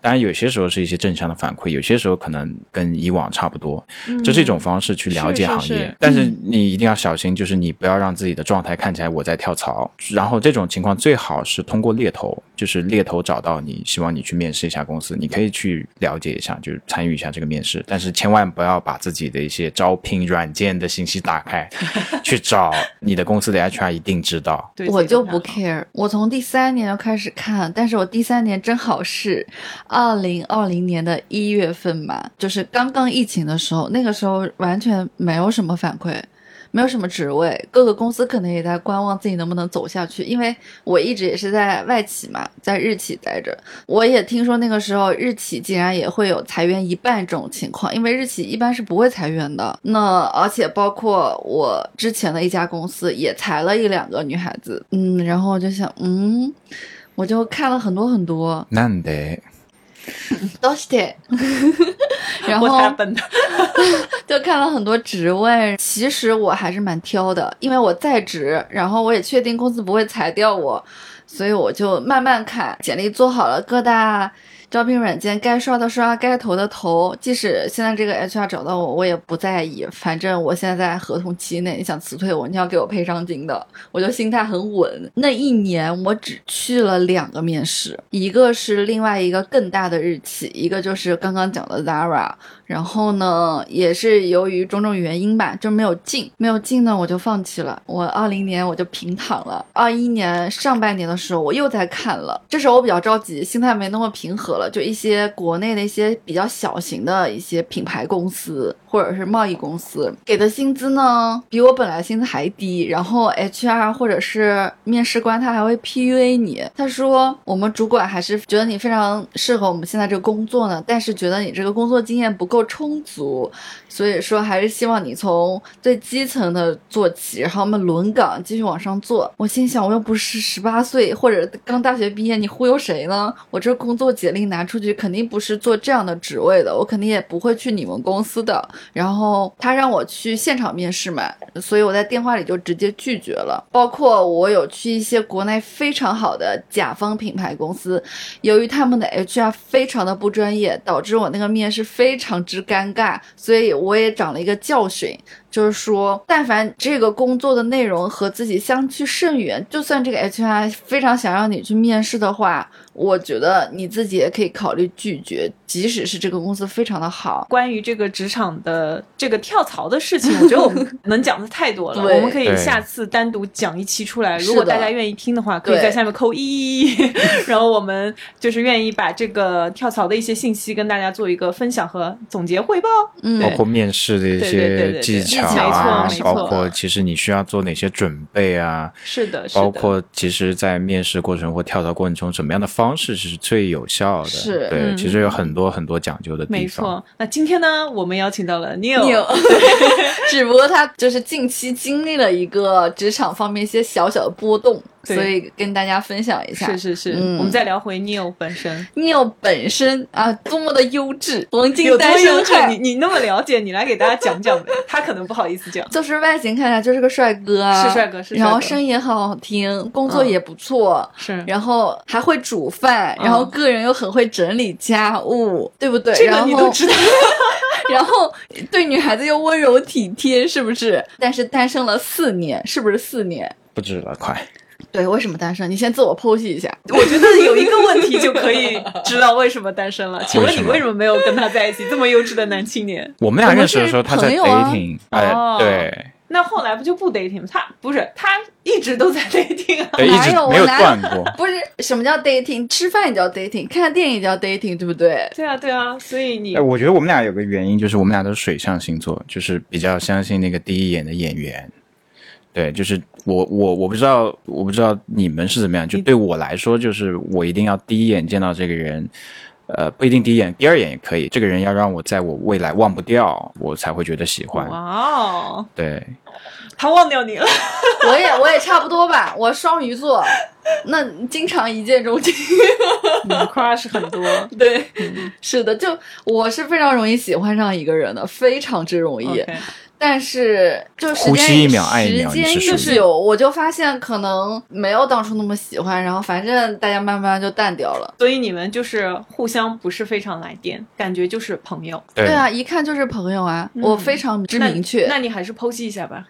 当然有些时候是一些正向的反馈，有些时候可能跟以往差不多，这是一种方式去了解行业。但是你一定要小心，就是你不要让自己的状态看起来我在跳槽。然后这种情况最好是通过猎头，就是猎头找到你，希望你去面试一下公司，你可以去了解一下。就是参与一下这个面试，但是千万不要把自己的一些招聘软件的信息打开去找 你的公司的 HR，一定知道。
我就不 care，我从第三年就开始看，但是我第三年正好是二零二零年的一月份嘛，就是刚刚疫情的时候，那个时候完全没有什么反馈。没有什么职位，各个公司可能也在观望自己能不能走下去。因为我一直也是在外企嘛，在日企待着，我也听说那个时候日企竟然也会有裁员一半这种情况，因为日企一般是不会裁员的。那而且包括我之前的一家公司也裁了一两个女孩子，嗯，然后我就想，嗯，我就看了很多很多。
难得。
都是 的，然 后就看了很多职位。其实我还是蛮挑的，因为我在职，然后我也确定公司不会裁掉我，所以我就慢慢看简历，做好了各大。招聘软件该刷的刷，该投的投。即使现在这个 HR 找到我，我也不在意。反正我现在在合同期内，你想辞退我，你要给我赔偿金的，我就心态很稳。那一年我只去了两个面试，一个是另外一个更大的日企，一个就是刚刚讲的 Zara。然后呢，也是由于种种原因吧，就没有进，没有进呢，我就放弃了。我二零年我就平躺了。二一年上半年的时候，我又在看了，这时候我比较着急，心态没那么平和了。就一些国内的一些比较小型的一些品牌公司或者是贸易公司，给的薪资呢，比我本来薪资还低。然后 HR 或者是面试官他还会 PUA 你，他说我们主管还是觉得你非常适合我们现在这个工作呢，但是觉得你这个工作经验不够。充足，所以说还是希望你从最基层的做起，然后我们轮岗继续往上做。我心想，我又不是十八岁或者刚大学毕业，你忽悠谁呢？我这工作简历拿出去，肯定不是做这样的职位的，我肯定也不会去你们公司的。然后他让我去现场面试嘛，所以我在电话里就直接拒绝了。包括我有去一些国内非常好的甲方品牌公司，由于他们的 HR 非常的不专业，导致我那个面试非常。之尴尬，所以我也长了一个教训，就是说，但凡这个工作的内容和自己相去甚远，就算这个 HR 非常想让你去面试的话。我觉得你自己也可以考虑拒绝，即使是这个公司非常的好。
关于这个职场的这个跳槽的事情，我觉得我们 能讲的太多了，我们可以下次单独讲一期出来。如果大家愿意听的话，可以在下面扣一，然后我们就是愿意把这个跳槽的一些信息跟大家做一个分享和总结汇报。
嗯，
包括面试的一些技巧
啊，
包括其实你需要做哪些准备啊？
是的，
包括其实，在面试过程或跳槽过程中，什么样的方方式是最有效的，
是
对，其实有很多很多讲究的地
方。没错，那今天呢，我们邀请到了
Neil，只不过他就是近期经历了一个职场方面一些小小的波动。所以跟大家分享一下，
是是是，我们再聊回 Neil 本身
，Neil 本身啊，多么的优质，黄金
单身汉，你你那么了解，你来给大家讲讲呗。他可能不好意思讲，
就是外形看起来就是个帅哥啊，
是帅哥，是帅，
然后声音也很好听，工作也不错，
是，
然后还会煮饭，然后个人又很会整理家务，对不对？
这个你都知道。
然后对女孩子又温柔体贴，是不是？但是单身了四年，是不是四年？
不止了，快。
对，为什么单身？你先自我剖析一下。
我觉得有一个问题就可以知道为什么单身了。请问你为什么没有跟他在一起？这么优质的男青年，
我们俩认识的时候他在 dating，哎
哦，
对，
那后来不就不 dating 吗？他不是，他一直都在 dating 啊。
对，一
哪
直没有断过。
不是什么叫 dating，吃饭也叫 dating，看电影也叫 dating，对不对？
对啊，对啊，所以你
哎，我觉得我们俩有个原因，就是我们俩都是水象星座，就是比较相信那个第一眼的演员。对，就是我我我不知道我不知道你们是怎么样，就对我来说，就是我一定要第一眼见到这个人，呃，不一定第一眼，第二眼也可以。这个人要让我在我未来忘不掉，我才会觉得喜欢。
哇哦，
对，
他忘掉你了。
我也我也差不多吧，我双鱼座，那经常一见钟情。
你 crush 很多，
对，是的，就我是非常容易喜欢上一个人的，非常之容易。但是就时间
一秒爱一秒
时间一
你是属
于
久，我就发现可能没有当初那么喜欢，然后反正大家慢慢就淡掉了。
所以你们就是互相不是非常来电，感觉就是朋友。
对
对啊，一看就是朋友啊，
嗯
我非常之明确。
那你还是剖析一下吧。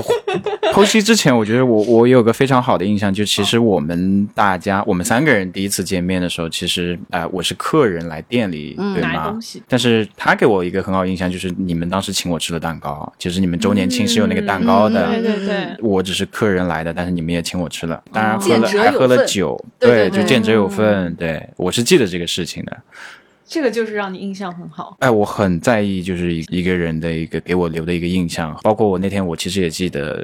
哦，剖析之前，我觉得我我有个非常好的印象，就其实我们大家我们三个人第一次见面的时候，其实啊、呃我是客人来店里，
嗯
对吗？但是他给我一个很好印象，就是你们当时请我吃了蛋糕，其实你们周年庆是有那个蛋糕的。
对对对
嗯，
我只是客人来的，但是你们也请我吃了，当然喝了还喝了酒，
对
就见者有份。对我是记得这个事情的。
这个就是让你印象很好。
哎，我很在意，就是一一个人的一个给我留的一个印象，包括我那天，我其实也记得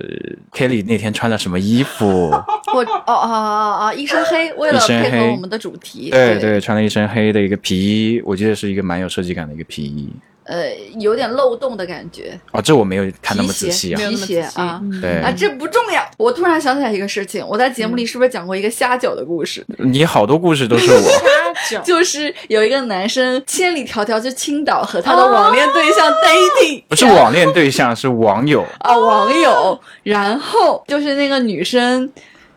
Kelly 那天穿了什么衣服，
我哦哦哦哦，一身黑，为了配合我们的主题，
对对，穿了一身黑的一个皮衣，我记得是一个蛮有设计感的一个皮衣。
呃，有点漏洞的感觉，
哦，这我没有看那么仔细啊
皮。
没有那么
鞋啊
嗯
对
啊，这不重要。我突然想起来一个事情，我在节目里是不是讲过一个虾饺的故事？
你好多故事都是我，
虾 饺
就是有一个男生千里迢迢去青岛和他的网恋对象 dating，
不是网恋对象，是网友。
啊网友，然后就是那个女生。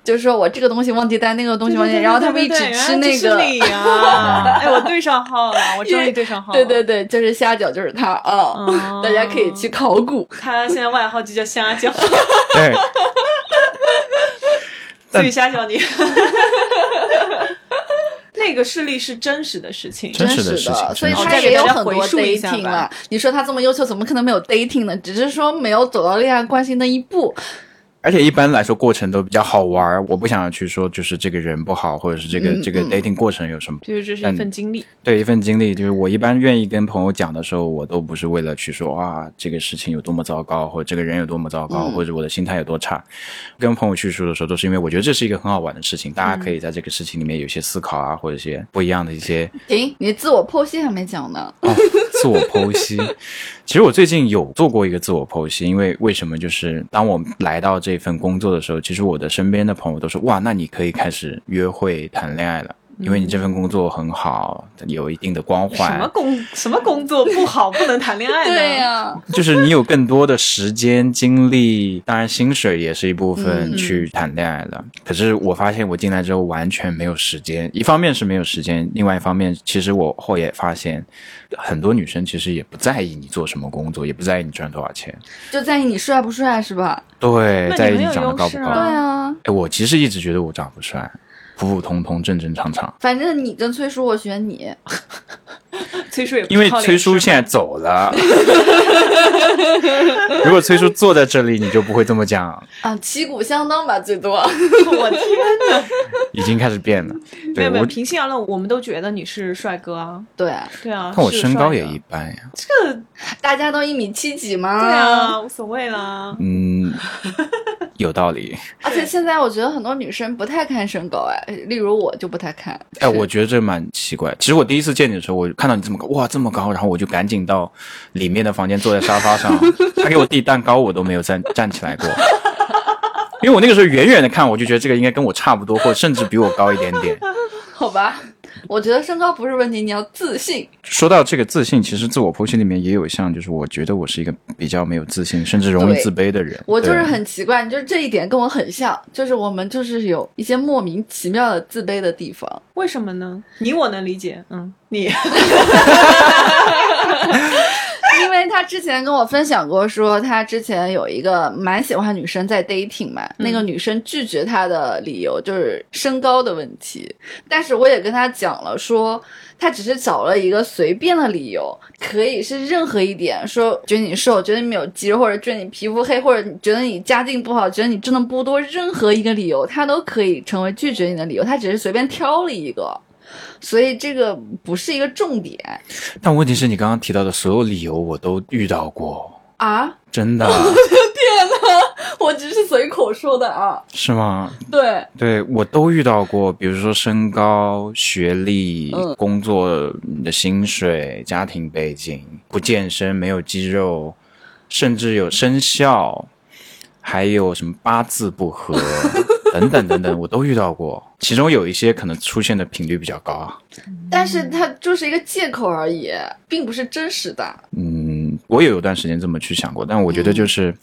就是说我这个东西忘记带，那个东西忘记带，然后他们一直吃那个，
你啊！哎，我对上号了，我终于对上号了。
对对对，就是虾饺，就是他啊，
哦
大家可以去考古。
他现在外号就叫虾饺，
对，
所以虾饺你。那个事例是真实的事情，
真实的
的
事情
所以他也有很多 dating
吧
了。你说他这么优秀，怎么可能没有 dating 呢？只是说没有走到恋爱关系那一步。
而且一般来说过程都比较好玩儿，我不想去说就是这个人不好，或者是这个、
嗯
这个
嗯
dating 过程有什么。
就是这是一份经历。
对一份经历，就是我一般愿意跟朋友讲的时候，我都不是为了去说啊这个事情有多么糟糕，或者这个人有多么糟糕，
嗯
或者我的心态有多差。跟朋友叙述的时候，都是因为我觉得这是一个很好玩的事情，大家可以在这个事情里面有些思考啊，或者一些不一样的一些
停，你自我剖析还没讲呢。
哦，自我剖析。其实我最近有做过一个自我剖析，因为为什么？就是当我来到这一份工作的时候，其实我的身边的朋友都说：“哇，那你可以开始约会、谈恋爱了。”因为你这份工作很好，有一定的光环
什么，工什么工作不好，不能谈恋爱呢？
对呀、
就是你有更多的时间、精力，当然薪水也是一部分
嗯
去谈恋爱了。可是我发现我进来之后完全没有时间，一方面是没有时间，另外一方面其实我后也发现，很多女生其实也不在意你做什么工作，也不在意你赚多少钱，
就在意你帅不帅是吧？
对，在意你长得高不高。
对啊，
哎，我其实一直觉得我长不帅，普普通通、正正常常。
反正你跟崔叔，我选你。
崔叔也不
因为崔叔现在走了，如果崔叔坐在这里，你就不会这么讲，
啊，旗鼓相当吧，最多。
我天哪！
已经开始变了。
没有没有，
对我
平心而论，我们都觉得你是帅哥啊。
对啊，
对啊，
看我身高也一般呀。
这个
大家都一米七几吗。
对啊，无所谓啦。
嗯，有道理。
而且现在我觉得很多女生不太看身高，哎，例如我就不太看。
哎，我觉得这蛮奇怪。其实我第一次见你的时候，我看到你这么高，哇，这么高，然后我就赶紧到里面的房间，坐在沙发上。他给我递蛋糕，我都没有站站起来过，因为我那个时候远远的看，我就觉得这个应该跟我差不多，或者甚至比我高一点点。
好吧，我觉得身高不是问题，你要自信。
说到这个自信，其实自我剖析里面也有一项，就是我觉得我是一个比较没有自信，甚至容易自卑的人。
我就是很奇怪，就是这一点跟我很像，就是我们就是有一些莫名其妙的自卑的地方。
为什么呢？你我能理解，嗯，你
因为他之前跟我分享过说，他之前有一个蛮喜欢女生在 dating 嘛，那个女生拒绝他的理由就是身高的问题，但是我也跟他讲了说。他只是找了一个随便的理由，可以是任何一点，说觉得你瘦，觉得你没有肌肉，或者觉得你皮肤黑，或者觉得你家境不好，觉得你挣的不多，任何一个理由，他都可以成为拒绝你的理由。他只是随便挑了一个，所以这个不是一个重点
但问题是你刚刚提到的所有理由我都遇到过，
啊。
真的
我的天哪，我只是随口说的啊。
是吗？
对，
对我都遇到过，比如说身高、学历、
嗯
工作、你的薪水、家庭背景、不健身、没有肌肉，甚至有生肖，还有什么八字不合 等等等等，我都遇到过。其中有一些可能出现的频率比较高啊。
但是它就是一个借口而已，并不是真实的。
嗯，我也有段时间这么去想过，但我觉得就是，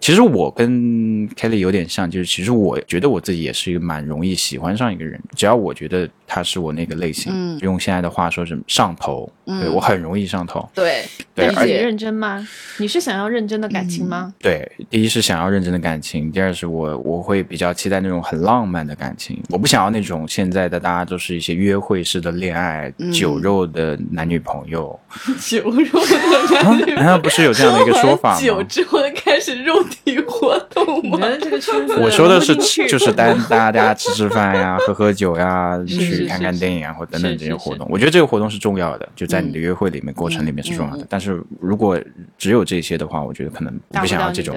其实我跟 Kelly 有点像，就是其实我觉得我自己也是一个蛮容易喜欢上一个人，只要我觉得他是我那个类型，
嗯
用现在的话说是上头，对我很容易上头。
对，
对，而且
但是你认真吗？你是想要认真的感情吗？
对，第一是想要认真的感情，第二是我我会比较期待那种很浪漫的感情，我不想要那种现在的大家都是一些约会式的恋爱、酒肉的男女朋友。
酒肉的
啊，难道不是有这样的一个说法吗酒？
之后开始肉体活动吗？
你们这个圈子，
我说的是就是单大家 大家吃吃饭呀、喝喝酒呀、
是
去看看电影啊，或等等这些活动。我觉得这个活动是重要的，就在你的约会里面、过程里面是重要的。但是如果只有这些的话，我觉得可能我
不
想要这种。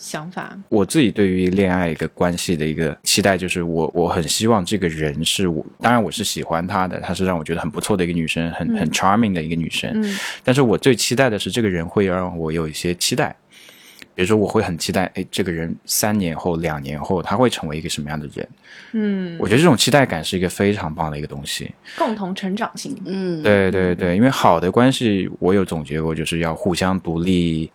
想法。
我自己对于恋爱一个关系的一个期待，就是我我很希望这个人是我，当然我是喜欢她的，她是让我觉得很不错的一个女生，很很 charming 的一个女生。
嗯
但是我最期待的是这个人会让我有一些期待，比如说我会很期待，哎，这个人三年后、两年后他会成为一个什么样的人？
嗯，
我觉得这种期待感是一个非常棒的一个东西。
共同成长型。
嗯，
对对对，因为好的关系，我有总结过，就是要互相独立，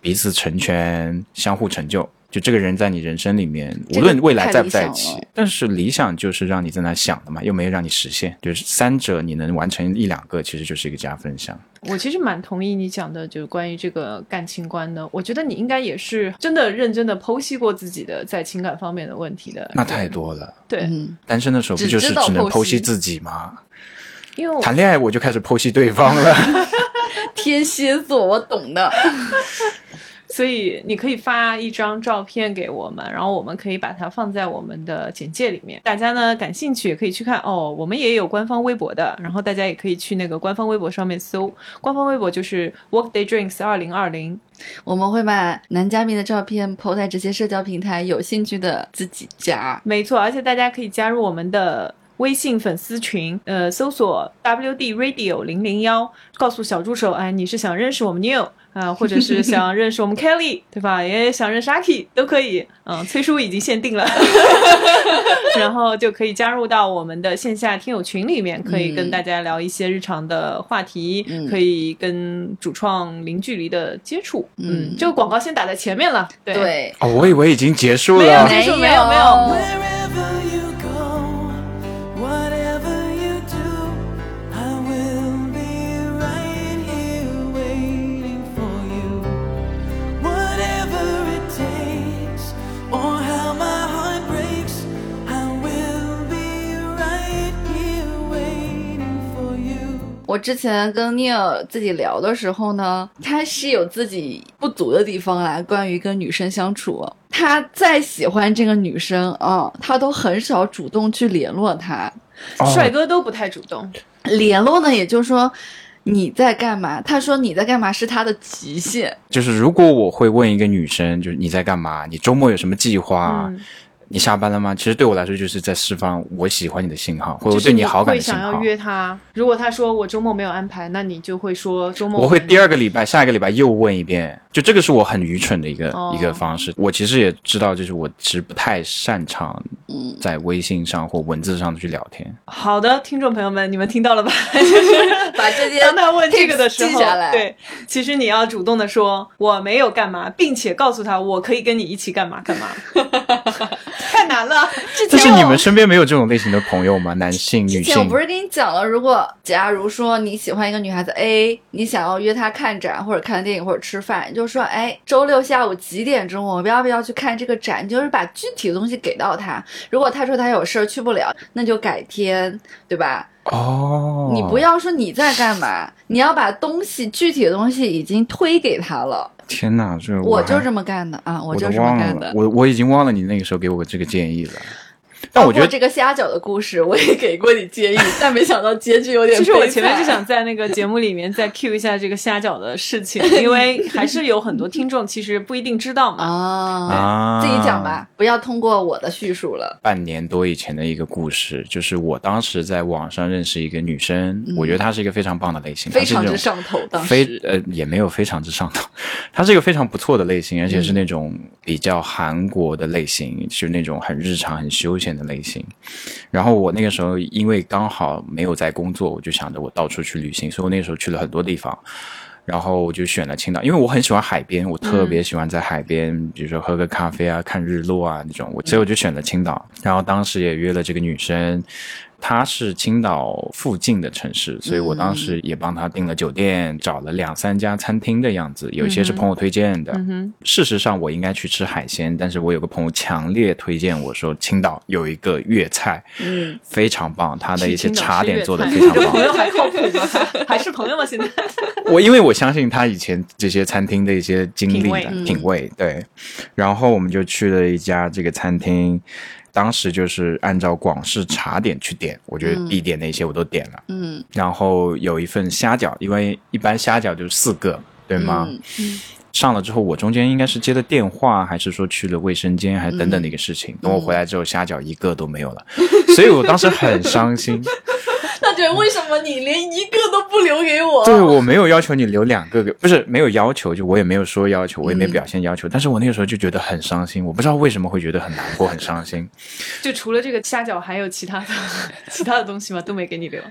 彼此成全，相互成就。就这个人在你人生里面，无论未来在不在一起但是理想就是让你在那想的嘛，又没有让你实现。就是三者你能完成一两个，其实就是一个加分项。
我其实蛮同意你讲的，就是关于这个感情观的。我觉得你应该也是真的认真的剖析过自己的在情感方面的问题的。
那太多了。
对，
嗯，
单身的时候不就是只能
剖析
自己吗？
因为
谈恋爱我就开始剖析对方了。
天蝎座，我懂的。
所以你可以发一张照片给我们，然后我们可以把它放在我们的简介里面。大家呢感兴趣也可以去看哦，我们也有官方微博的，然后大家也可以去那个官方微博上面搜，官方微博就是 Workday Drinks 二零二零。
我们会把男嘉宾的照片 PO 在这些社交平台，有兴趣的自己加。
没错，而且大家可以加入我们的微信粉丝群，呃，搜索 WD Radio 零零幺，告诉小助手，哎，你是想认识我们 New 啊、或者是想认识我们 Kelly，对吧？也想认识 Aki 都可以。嗯，崔叔已经限定了，然后就可以加入到我们的线下听友群里面，可以跟大家聊一些日常的话题，
嗯
可以跟主创零距离的接触。
嗯
这个广告先打在前面了，对。
对，
哦，我以为已经结束了
没有。结束，没有，没有。
我之前跟尼尔自己聊的时候呢，他是有自己不足的地方来。关于跟女生相处，他再喜欢这个女生啊、他都很少主动去联络她。
哦
帅哥都不太主动，
联络呢，也就是说你在干嘛？他说你在干嘛是他的极限。
就是如果我会问一个女生，就是你在干嘛？你周末有什么计划？
嗯
你下班了吗？其实对我来说就是在释放我喜欢你的信号，或者我对你好感
会
的信号
想要。约他。如果他说我周末没有安排，那你就会说周末
我会第二个礼拜、下一个礼拜又问一遍，就这个是我很愚蠢的一个、
哦
一个方式。我其实也知道，就是我其实不太擅长在微信上或文字上去聊天。
好的，听众朋友们，你们听到了吧？
把这些
当他问这个的时候
下来，，
对，其实你要主动的说我没有干嘛，并且告诉他我可以跟你一起干嘛干嘛。太难了，
就是你们身边没有这种类型的朋友吗？男性、女性
之前我不？是跟你讲了，如果假如说你喜欢一个女孩子 A，你想要约她看展或者看电影或者吃饭，你就说，哎，周六下午几点钟，我们要不要去看这个展？你就是把具体的东西给到她。如果她说她有事儿去不了，那就改天，对吧？
哦，
你不要说你在干嘛，你要把东西具体的东西已经推给他了。
天哪，这还
我就这么干的啊，我就这么干的，。
我我已经忘了你那个时候给我这个建议了。但我觉得
这个虾饺的故事，我也给过你建议，但没想到结局有点。
其实我前面就想在那个节目里面再 cue 一下这个虾饺的事情，因为还是有很多听众其实不一定知道嘛。
啊，
啊，
自己讲吧，不要通过我的叙述了。
半年多以前的一个故事，就是我当时在网上认识一个女生，我觉得她是一个非常棒的类型，
嗯非常之上头，当时
非呃也没有非常之上头，她是一个非常不错的类型，而且
嗯
是那种比较韩国的类型，是那种很日常、很休闲的类型。然后我那个时候因为刚好没有在工作，我就想着我到处去旅行，所以我那个时候去了很多地方。然后我就选了青岛，因为我很喜欢海边，我特别喜欢在海边，比如说喝个咖啡啊、看日落啊那种，我所以我就选了青岛。然后当时也约了这个女生，她是青岛附近的城市，所以我当时也帮他订了酒店，找了两三家餐厅的样子，有一些是朋友推荐的。事实上我应该去吃海鲜，但是我有个朋友强烈推荐我说青岛有一个粤菜，
嗯，
非常棒，他的一些茶点做的非常
棒朋友
棒。
还靠谱吗？还是朋友吗？现在
我因为我相信他以前这些餐厅的一些经历
品味，
对。然后我们就去了一家这个餐厅，当时就是按照广式茶点去点，我觉得必点那些我都点了。
嗯，
然后有一份虾饺，因为一般虾饺就是四个，对吗？
嗯
上了之后，我中间应该是接的电话，还是说去了卫生间，还是等等的一个事
嗯
情。等我回来之后，虾饺一个都没有了，所以我当时很伤心。
他觉为什么你连一个都不留给我？
对我没有要求你留两个给，不是没有要求，就我也没有说要求，我也没
嗯
表现要求，但是我那个时候就觉得很伤心，我不知道为什么会觉得很难过、很伤心。
就除了这个虾饺，还有其他的 其他的东西吗？都没给你留，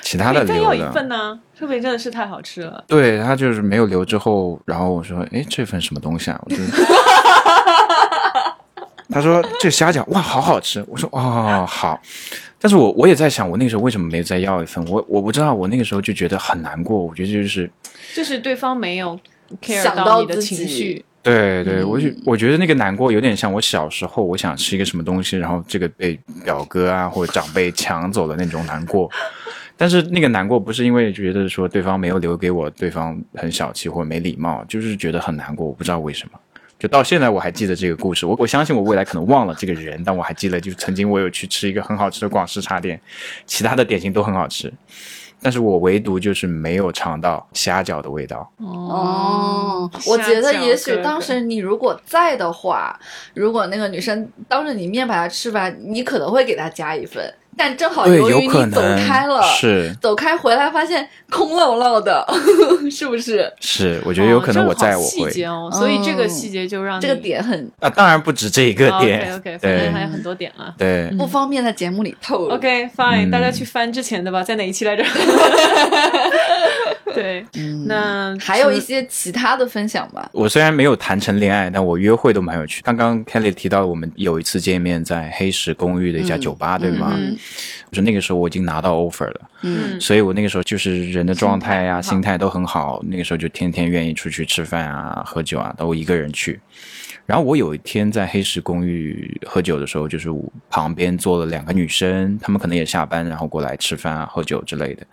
其他的
可以再要一，份呢？说不定真的是太好吃了。
对他就是没有留之后，然后我说，哎，这份什么东西啊？我就。他说这虾饺哇，好好吃。我说哦好，但是我我也在想，我那个时候为什么没有再要一份？我我不知道，我那个时候就觉得很难过。我觉得就是
就是对方没有 care
想
到你的情绪，
对对，我就我觉得那个难过有点像我小时候，我想吃一个什么东西，然后这个被表哥啊或者长辈抢走的那种难过。但是那个难过不是因为觉得说对方没有留给我，对方很小气或者没礼貌，就是觉得很难过，我不知道为什么。就到现在我还记得这个故事，我我相信我未来可能忘了这个人，但我还记得，就曾经我有去吃一个很好吃的广式茶店，其他的点心都很好吃，但是我唯独就是没有尝到虾饺的味道。
哦，我觉得也许当时你如果在的话，如果那个女生当着你面把它吃完，你可能会给她加一份。但正好，由
有可
于你走开了，
是
走开回来发现空落落的，是不是？
是，我觉得有可能我在我会
细节哦，所以这个
嗯
细节就让
这个点很
啊，当然不止这一个点
，OK OK，反
对
正还有很多点啊。
对，
不方便在节目里透露。
OK fine，、
嗯
大家去翻之前的吧，在哪一期来着？对，那
还有一些其他的分享吧。
我虽然没有谈成恋爱，但我约会都蛮有趣。刚刚 Kelly 提到我们有一次见面在黑石公寓的一家酒吧，对吗？
嗯
我说那个时候我已经拿到 offer 了，
嗯
所以我那个时候就是人的状态呀、
心态
都很好。那个时候就天天愿意出去吃饭啊、喝酒啊，都一个人去。然后我有一天在黑石公寓喝酒的时候，就是我旁边坐了两个女生，她们可能也下班，然后过来吃饭啊、喝酒之类的。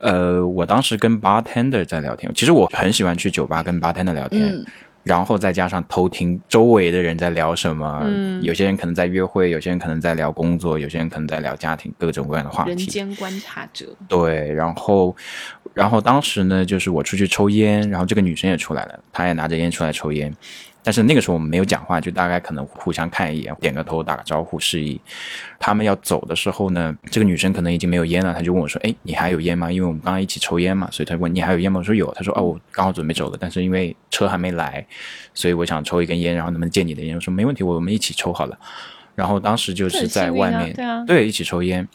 呃，我当时跟 bartender 在聊天，其实我很喜欢去酒吧跟 bartender 聊天。
嗯
然后再加上偷听周围的人在聊什么，
嗯。
有些人可能在约会，有些人可能在聊工作，有些人可能在聊家庭，各种各样的话题。
人间观察者，
对，然后，然后当时呢，就是我出去抽烟，然后这个女生也出来了，她也拿着烟出来抽烟，但是那个时候我们没有讲话，就大概可能互相看一眼，点个头，打个招呼，示意。他们要走的时候呢，这个女生可能已经没有烟了，她就问我说：“哎，你还有烟吗？”因为我们刚刚一起抽烟嘛，所以她问你还有烟吗？我说有。她说：“哦，我刚好准备走了，但是因为车还没来，所以我想抽一根烟，然后能不能借你的烟？”我说：“没问题，我们一起抽好了。”然后当时就是在外面，
这很幸运啊对啊
一起抽烟。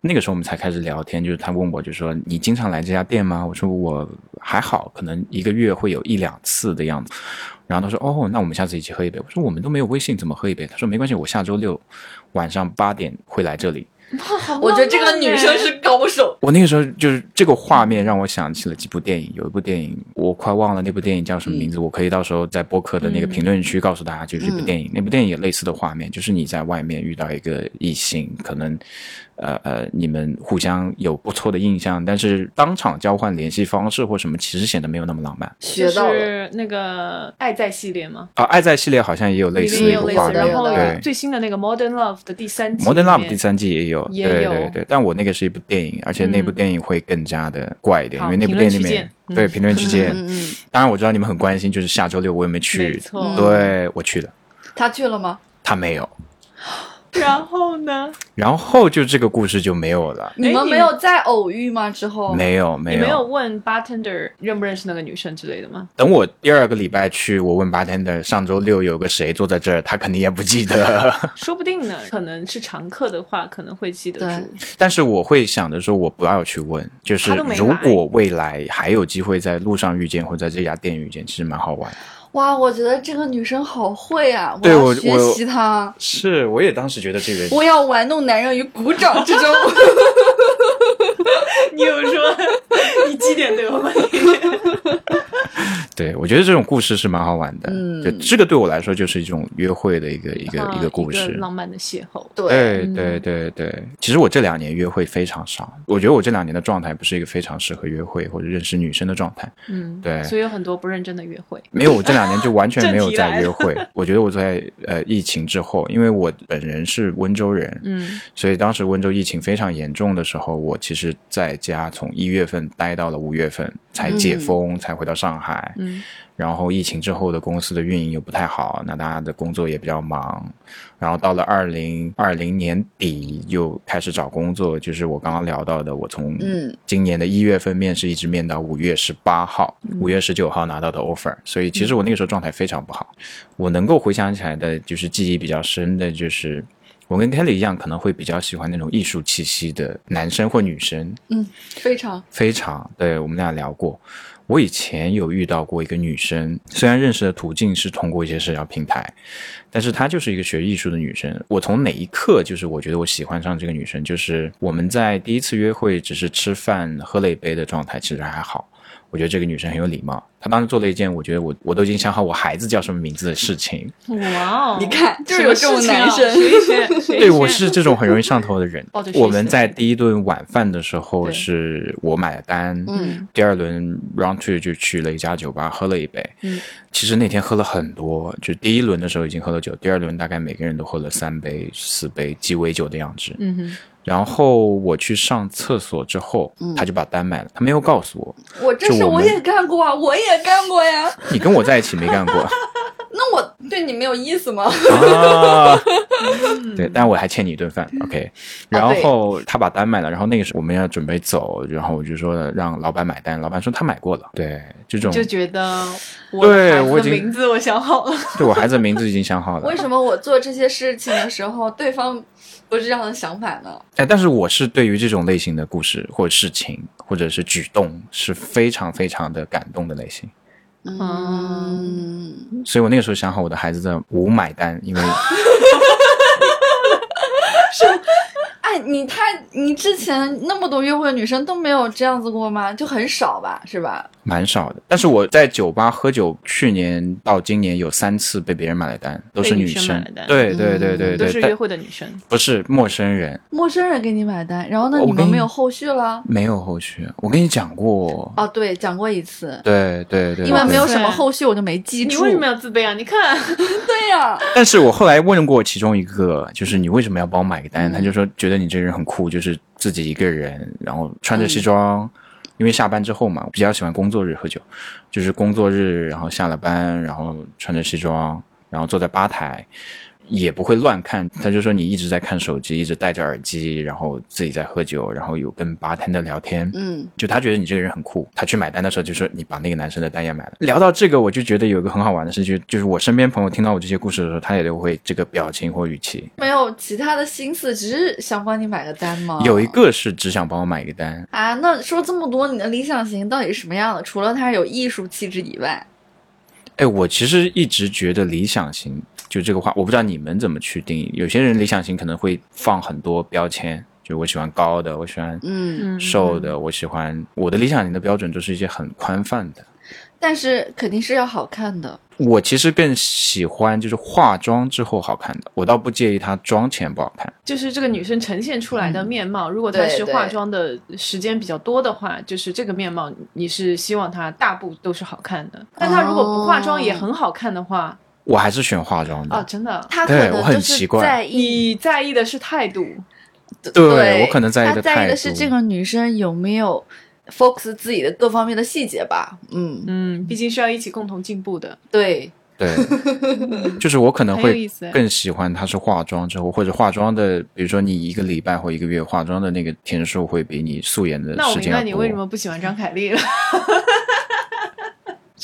那个时候我们才开始聊天，就是他问我，就说你经常来这家店吗？我说我还好，可能一个月会有一两次的样子。然后他说哦，那我们下次一起喝一杯。我说我们都没有微信，怎么喝一杯？他说没关系，我下周六晚上八点会来这里。
我觉得这个女生是高手。
我那个时候就是这个画面让我想起了几部电影，有一部电影我快忘了那部电影叫什么名字，我可以到时候在播客的那个评论区告诉大家，就是这部电影。那部电影有类似的画面，就是你在外面遇到一个异性，可能呃呃你们互相有不错的印象，但是当场交换联系方式或什么，其实显得没有那么浪漫。
学到
是那个《爱在》系列吗，
啊，爱在系列好像也有类似的一
面也有类似的。
个画面，
然后
对。
最新的那个《Modern Love》的第三季
Modern Love 第三季也有，
也有
对对对，但我那个是一部电影，而且那部
嗯
电影会更加的怪一点，
好
因为那部电影里面对评论区见。
嗯嗯，
当然我知道你们很关心，就是下周六我有没有
没
去？
错。
对我去了，
他去了吗？
他没有，
然后呢？
然后就这个故事就没有了，
你们没有再偶遇吗？之后
没有没有
你没有
有。
问 bartender 认不认识那个女生之类的吗？
等我第二个礼拜去，我问 bartender 上周六有个谁坐在这儿，他肯定也不记得。
说不定呢，可能是常客的话，可能会记得住。
但是我会想着说，我不要去问，就是如果未来还有机会在路上遇见，或在这家店遇见，其实蛮好玩的。
哇，我觉得这个女生好会啊！
对我
要学
我
习她，
是，我也当时觉得这个
我要玩弄男人于股掌之中。
你有说你几点对我问你？
对，我觉得这种故事是蛮好玩的。
嗯
就这个对我来说就是一种约会的一个一个、
啊
一个故事。
浪漫的邂逅。
对，
对对对对，其实我这两年约会非常少，我觉得我这两年的状态不是一个非常适合约会或者认识女生的状态。
嗯，
对
所以有很多不认真的约会。
没有，我这两年就完全 没有在约会。我觉得我在呃疫情之后，因为我本人是温州人，
嗯，
所以当时温州疫情非常严重的时候，我其实在家从一月份待到了五月份才解封，才回到上海。
嗯，
然后疫情之后的公司的运营又不太好，那大家的工作也比较忙。然后到了二零二零年底又开始找工作，就是我刚刚聊到的，我从
嗯
今年的一月份面试一直面到五月十八号，五月十九号拿到的 offer，所以其实我那个时候状态非常不好。我能够回想起来的，就是记忆比较深的，就是我跟 Kelly 一样，可能会比较喜欢那种艺术气息的男生或女生，
嗯，非常
非常对我们俩聊过。我以前有遇到过一个女生，虽然认识的途径是通过一些社交平台，但是她就是一个学艺术的女生。我从哪一刻就是我觉得我喜欢上这个女生，就是我们在第一次约会只是吃饭喝了一杯的状态，其实还好。我觉得这个女生很有礼貌，她当时做了一件我觉得我我都已经想好我孩子叫什么名字的事情。
哇哦，
你看就是有这种男生。
对我是这种很容易上头的人我们在第一顿晚饭的时候是我买的单，
嗯，
第二轮 round two 就去了一家酒吧喝了一杯。
嗯，
其实那天喝了很多，就第一轮的时候已经喝了酒，第二轮大概每个人都喝了三杯、四杯鸡尾酒的样子。
嗯哼，
然后我去上厕所之后，他就把单买了，他没有告诉我。
我这事我也干过啊，我也干过呀。
你跟我在一起没干过
那我对你没有意思吗？
对，但我还欠你一顿饭，OK。然后他把单买了，然后那个时候我们要准备走，然后我就说让老板买单，老板说他买过了。对，这种
就觉得我
对
的孩子的
我已经
名字我想好了。
对我孩子的名字已经想好了。
为什么我做这些事情的时候，对方不是这样的想法呢？
哎，但是我是对于这种类型的故事或者事情或者是举动是非常非常的感动的类型，
嗯，
所以我那个时候想好我的孩子的无买单，因为
哎，你太你之前那么多约会的女生都没有这样子过吗？就很少吧，是吧？
蛮少的。但是我在酒吧喝酒，去年到今年有三次被别人买了单，都是
女
生。
生买单
对对对对
都是约会的女生，
不是陌生人，
陌生人给你买单，然后呢，你们没有后续了？
没有后续。我跟你讲过，
哦，对，讲过一次，
对对对，对
因为没有什么后续，我就没记住。
你为什么要自卑啊？你看，
对呀、
但是我后来问过其中一个，就是你为什么要帮我买个单？
嗯
他就说觉得你这个人很酷，就是自己一个人，然后穿着西装，因为下班之后嘛，比较喜欢工作日喝酒，就是工作日，然后下了班，然后穿着西装，然后坐在吧台，也不会乱看。他就说你一直在看手机，一直戴着耳机，然后自己在喝酒，然后有跟吧台的聊天，
嗯，
就他觉得你这个人很酷。他去买单的时候就说你把那个男生的单也买了。聊到这个，我就觉得有一个很好玩的事情，就是我身边朋友听到我这些故事的时候，他也都会这个表情或语气。
没有其他的心思，只是想帮你买个单吗？
有一个是只想帮我买一个单，
啊，那说这么多，你的理想型到底是什么样的？除了他有艺术气质以外，
哎，我其实一直觉得理想型就这个话，我不知道你们怎么去定义。有些人理想型可能会放很多标签，就我喜欢高的，我喜欢
嗯，
嗯
瘦的，我喜欢我的理想型的标准都是一些很宽泛的。
但是肯定是要好看的。
我其实更喜欢就是化妆之后好看的，我倒不介意她妆前不好看。
就是这个女生呈现出来的面貌，如果她是化妆的时间比较多的话，就是这个面貌，你是希望她大部都是好看的。但她如果不化妆也很好看的话，
我还是选化妆的。
哦，真的，
他可
对我很
能就是
奇怪
在意，
你在意的是态度，
对我可能在意
的在意
的
是这个女生有没有 focus 自己的各方面的细节吧。嗯，
嗯，毕竟是要一起共同进步的。
对，
对，就是我可能会更喜欢她是化妆之后，或者化妆的，比如说你一个礼拜或一个月化妆的那个天数会比你素颜的
那我
时间那我。
明白你为什么不喜欢张凯丽了。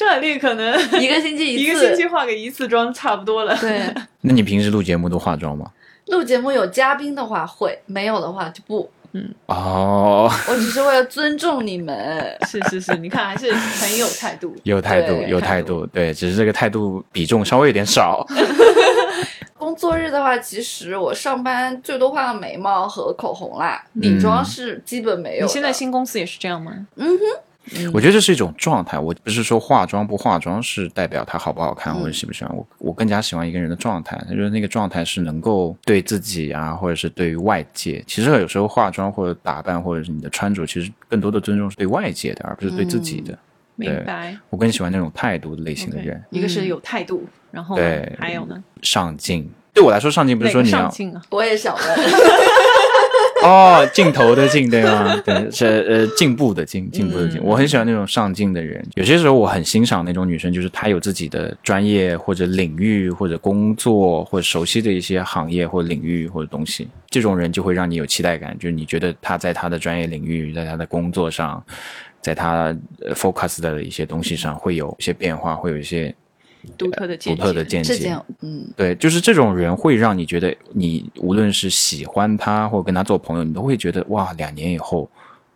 张凯丽可能
一个星期
一
次，一个。
星期化个一次妆差不多了。
对，
那你平时录节目都化妆吗？
录节目有嘉宾的话会，没有的话就不。
嗯哦，
我只是为了尊重你们。
是是是，你看还是很有态度。
有态度，有态度，对，只是这个态度比重稍微有点少。
工作日的话，其实我上班最多画个眉毛和口红啦，
嗯
底妆是基本没有的。
你现在新公司也是这样吗？
我觉得这是一种状态，我不是说化妆不化妆是代表他好不好看
嗯
或者喜不喜欢我，我更加喜欢一个人的状态，他觉得那个状态是能够对自己啊，或者是对于外界，其实有时候化妆或者打扮或者是你的穿着，其实更多的尊重是对外界的，而不是对自己的。
明白。
我更喜欢那种态度类型的人，
一个是有态度，然后
对
还有呢？
上进。对我来说，上进不是说你要
上进啊？
我也想问，
哦，镜头的镜，对吗？对，是呃进步的进，进步的进。
嗯
我很喜欢那种上进的人。有些时候我很欣赏那种女生，就是她有自己的专业或者领域或者工作或者熟悉的一些行业或者领域或者东西。这种人就会让你有期待感，就是你觉得她在她的专业领域，在她的工作上，在她呃 focus 的一些东西上会有一些变化，会有一些
独特的见
独
解，
特的见解。
嗯，
对，就是这种人会让你觉得，你无论是喜欢他或者跟他做朋友，你都会觉得哇，两年以后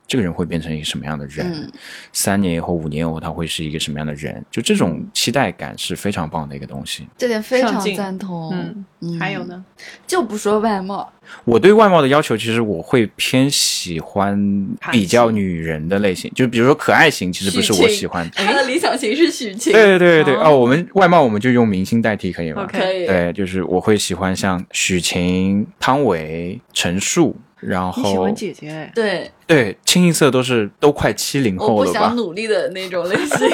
这个人会变成一个什么样的人？
嗯
三年以后、五年以后他会是一个什么样的人？就这种期待感是非常棒的一个东西。
这点非常赞同。
嗯，
嗯
还有？呢？
就不说外貌，
我对外貌的要求，其实我会偏喜欢比较女人的类型，就比如说可爱型，其实不是我喜欢的。
他的理想型是许晴。
对对对对
哦
哦，我们外貌我们就用明星代替可以吗
可以。
对，就是我会喜欢像许晴、汤唯、陈数，然后
你喜欢姐姐哎？
对，
对，清一色都是都快七零后了吧
想？努力的那种类型。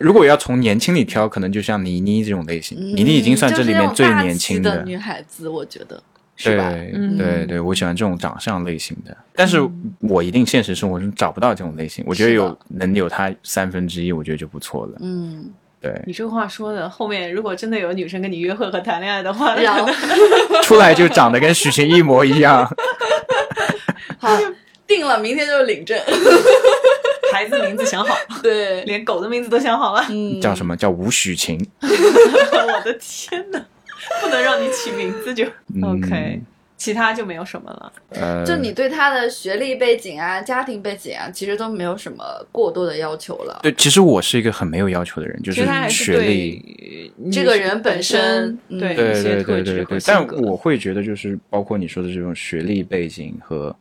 如果要从年轻里挑，可能就像倪妮这种类型。倪妮已经算这里面最年轻
的女孩子，我觉得？
对
嗯
对对，我喜欢这种长相类型的，但是我一定现实生活中找不到这种类型。我觉得有能有他三分之一，我觉得就不错了。
嗯，
对，
你这话说的，后面如果真的有女生跟你约会和谈恋爱的话，
然后
出来就长得跟许晴一模一样。
好定了，明天就是领证。
孩子名字想好，
对，
连狗的名字都想好了。
嗯，
叫什么叫吴许晴？
我的天哪，不能让你起名字就
嗯
OK，其他就没有什么了。
呃，
就你对他的学历背景啊、家庭背景啊，其实都没有什么过多的要求了。
对，其实我是一个很没有要求的人，就
是
学历。
对
这个人本身嗯
对
对
一些
对
特质和
对对对，但。我会觉得，就是包括你说的这种学历背景和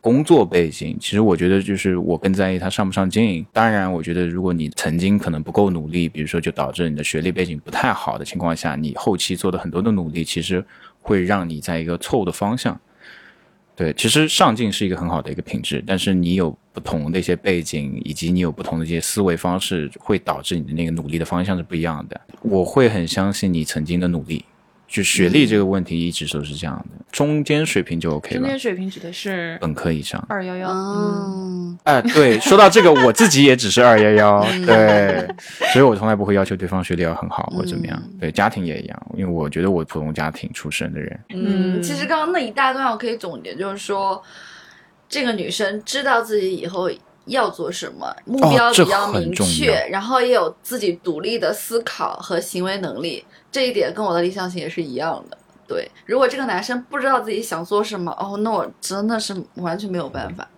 工作背景，其实我觉得就是我更在意他上不上进。当然，我觉得如果你曾经可能不够努力，比如说就导致你的学历背景不太好的情况下，你后期做的很多的努力，其实会让你在一个错误的方向。对，其实上进是一个很好的一个品质，但是你有不同的一些背景，以及你有不同的一些思维方式，会导致你的那个努力的方向是不一样的。我会很相信你曾经的努力，就学历这个问题一直都是这样的，中间水平就 OK 了
中间，水平指的是
本科以上。
二幺幺，嗯，
嗯，
啊，对，说到这个，我自己也只是二幺幺，对，所以我从来不会要求对方学历要很好或者怎么样。对，家庭也一样，因为我觉得我普通家庭出身的人，
嗯，其实刚刚那一大段我可以总结，就是说，这个女生知道自己以后要做什么，目标比较明确，
要
然后也有自己独立的思考和行为能力，这一点跟我的理想型也是一样的。对，如果这个男生不知道自己想做什么，哦，那我真的是完全没有办法。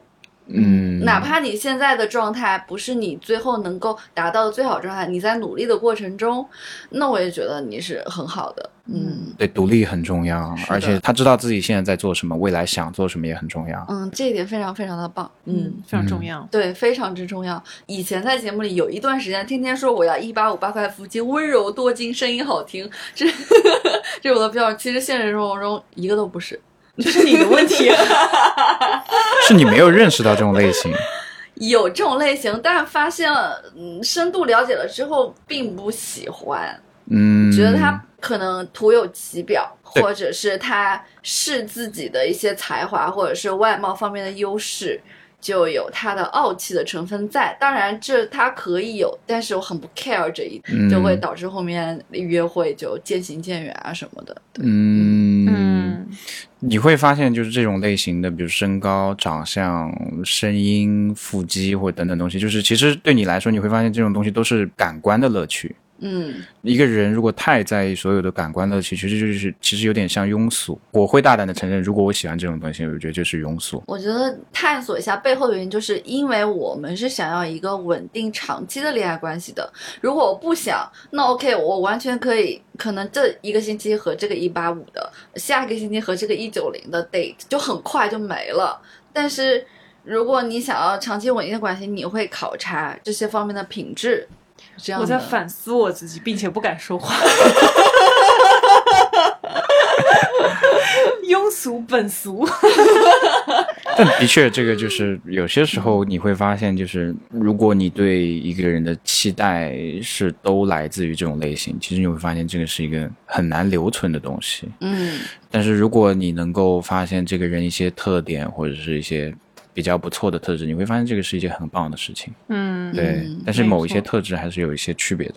嗯，
哪怕你现在的状态不是你最后能够达到的最好状态，你在努力的过程中，那我也觉得你是很好的。嗯
对独立很重要，而且他知道自己现在在做什么，未来想做什么也很重要。
嗯，这一点非常非常的棒。
嗯，非常重要。
对，非常之重要。以前在节目里有一段时间，天天说我要一八五八块腹肌，温柔多金，声音好听，这 这我的标准。其实现实生活中一个都不是。
这是你的问题。
是你没有认识到这种类型，
有这种类型，但发现，嗯，深度了解了之后，并不喜欢，
嗯，
觉得他可能徒有其表，或者是他是自己的一些才华，或者是外貌方面的优势。就有他的傲气的成分在，当然这他可以有，但是我很不 care 这一就会导致后面约会就渐行渐远啊什么的。
嗯
嗯，
你会发现就是这种类型的，比如身高、长相、声音、腹肌或等等东西，就是其实对你来说，你会发现这种东西都是感官的乐趣。
嗯
一个人如果太在意所有的感官乐趣，其实就是其实有点像庸俗。我会大胆的承认，如果我喜欢这种东西，我觉得就是庸俗。
我觉得探索一下背后的原因，就是因为我们是想要一个稳定长期的恋爱关系的。如果我不想，那 OK，我完全可以，可能这一个星期和这个一八五的，下一个星期和这个一九零的 date 就很快就没了。但是如果你想要长期稳定的关系，你会考察这些方面的品质。是这样，
我在反思我自己，并且不敢说话。庸俗本俗，
但的确，这个就是有些时候你会发现，就是如果你对一个人的期待是都来自于这种类型，其实你会发现这个是一个很难留存的东西。
嗯
但是如果你能够发现这个人一些特点或者是一些比较不错的特质，你会发现这个是一件很棒的事情。
嗯，
对，
嗯
但是某一些特质还是有一些区别的。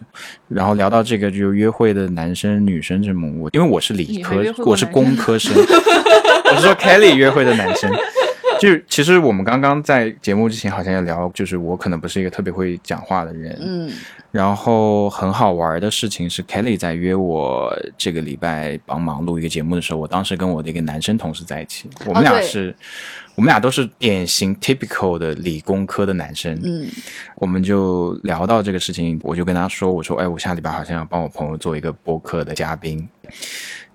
然后聊到这个，就约会的男生女生这么，我因为我是理科我是工科生，我是说 Kelly 约会的男生。就其实我们刚刚在节目之前好像也聊，就是我可能不是一个特别会讲话的人，
嗯
然后很好玩的事情是，Kelly 在约我这个礼拜帮忙录一个节目的时候，我当时跟我的一个男生同事在一起，我们俩
对
是，我们俩都是典型 typical 的理工科的男生，
嗯
我们就聊到这个事情，我就跟他说，我说，哎，我下礼拜好像要帮我朋友做一个播客的嘉宾。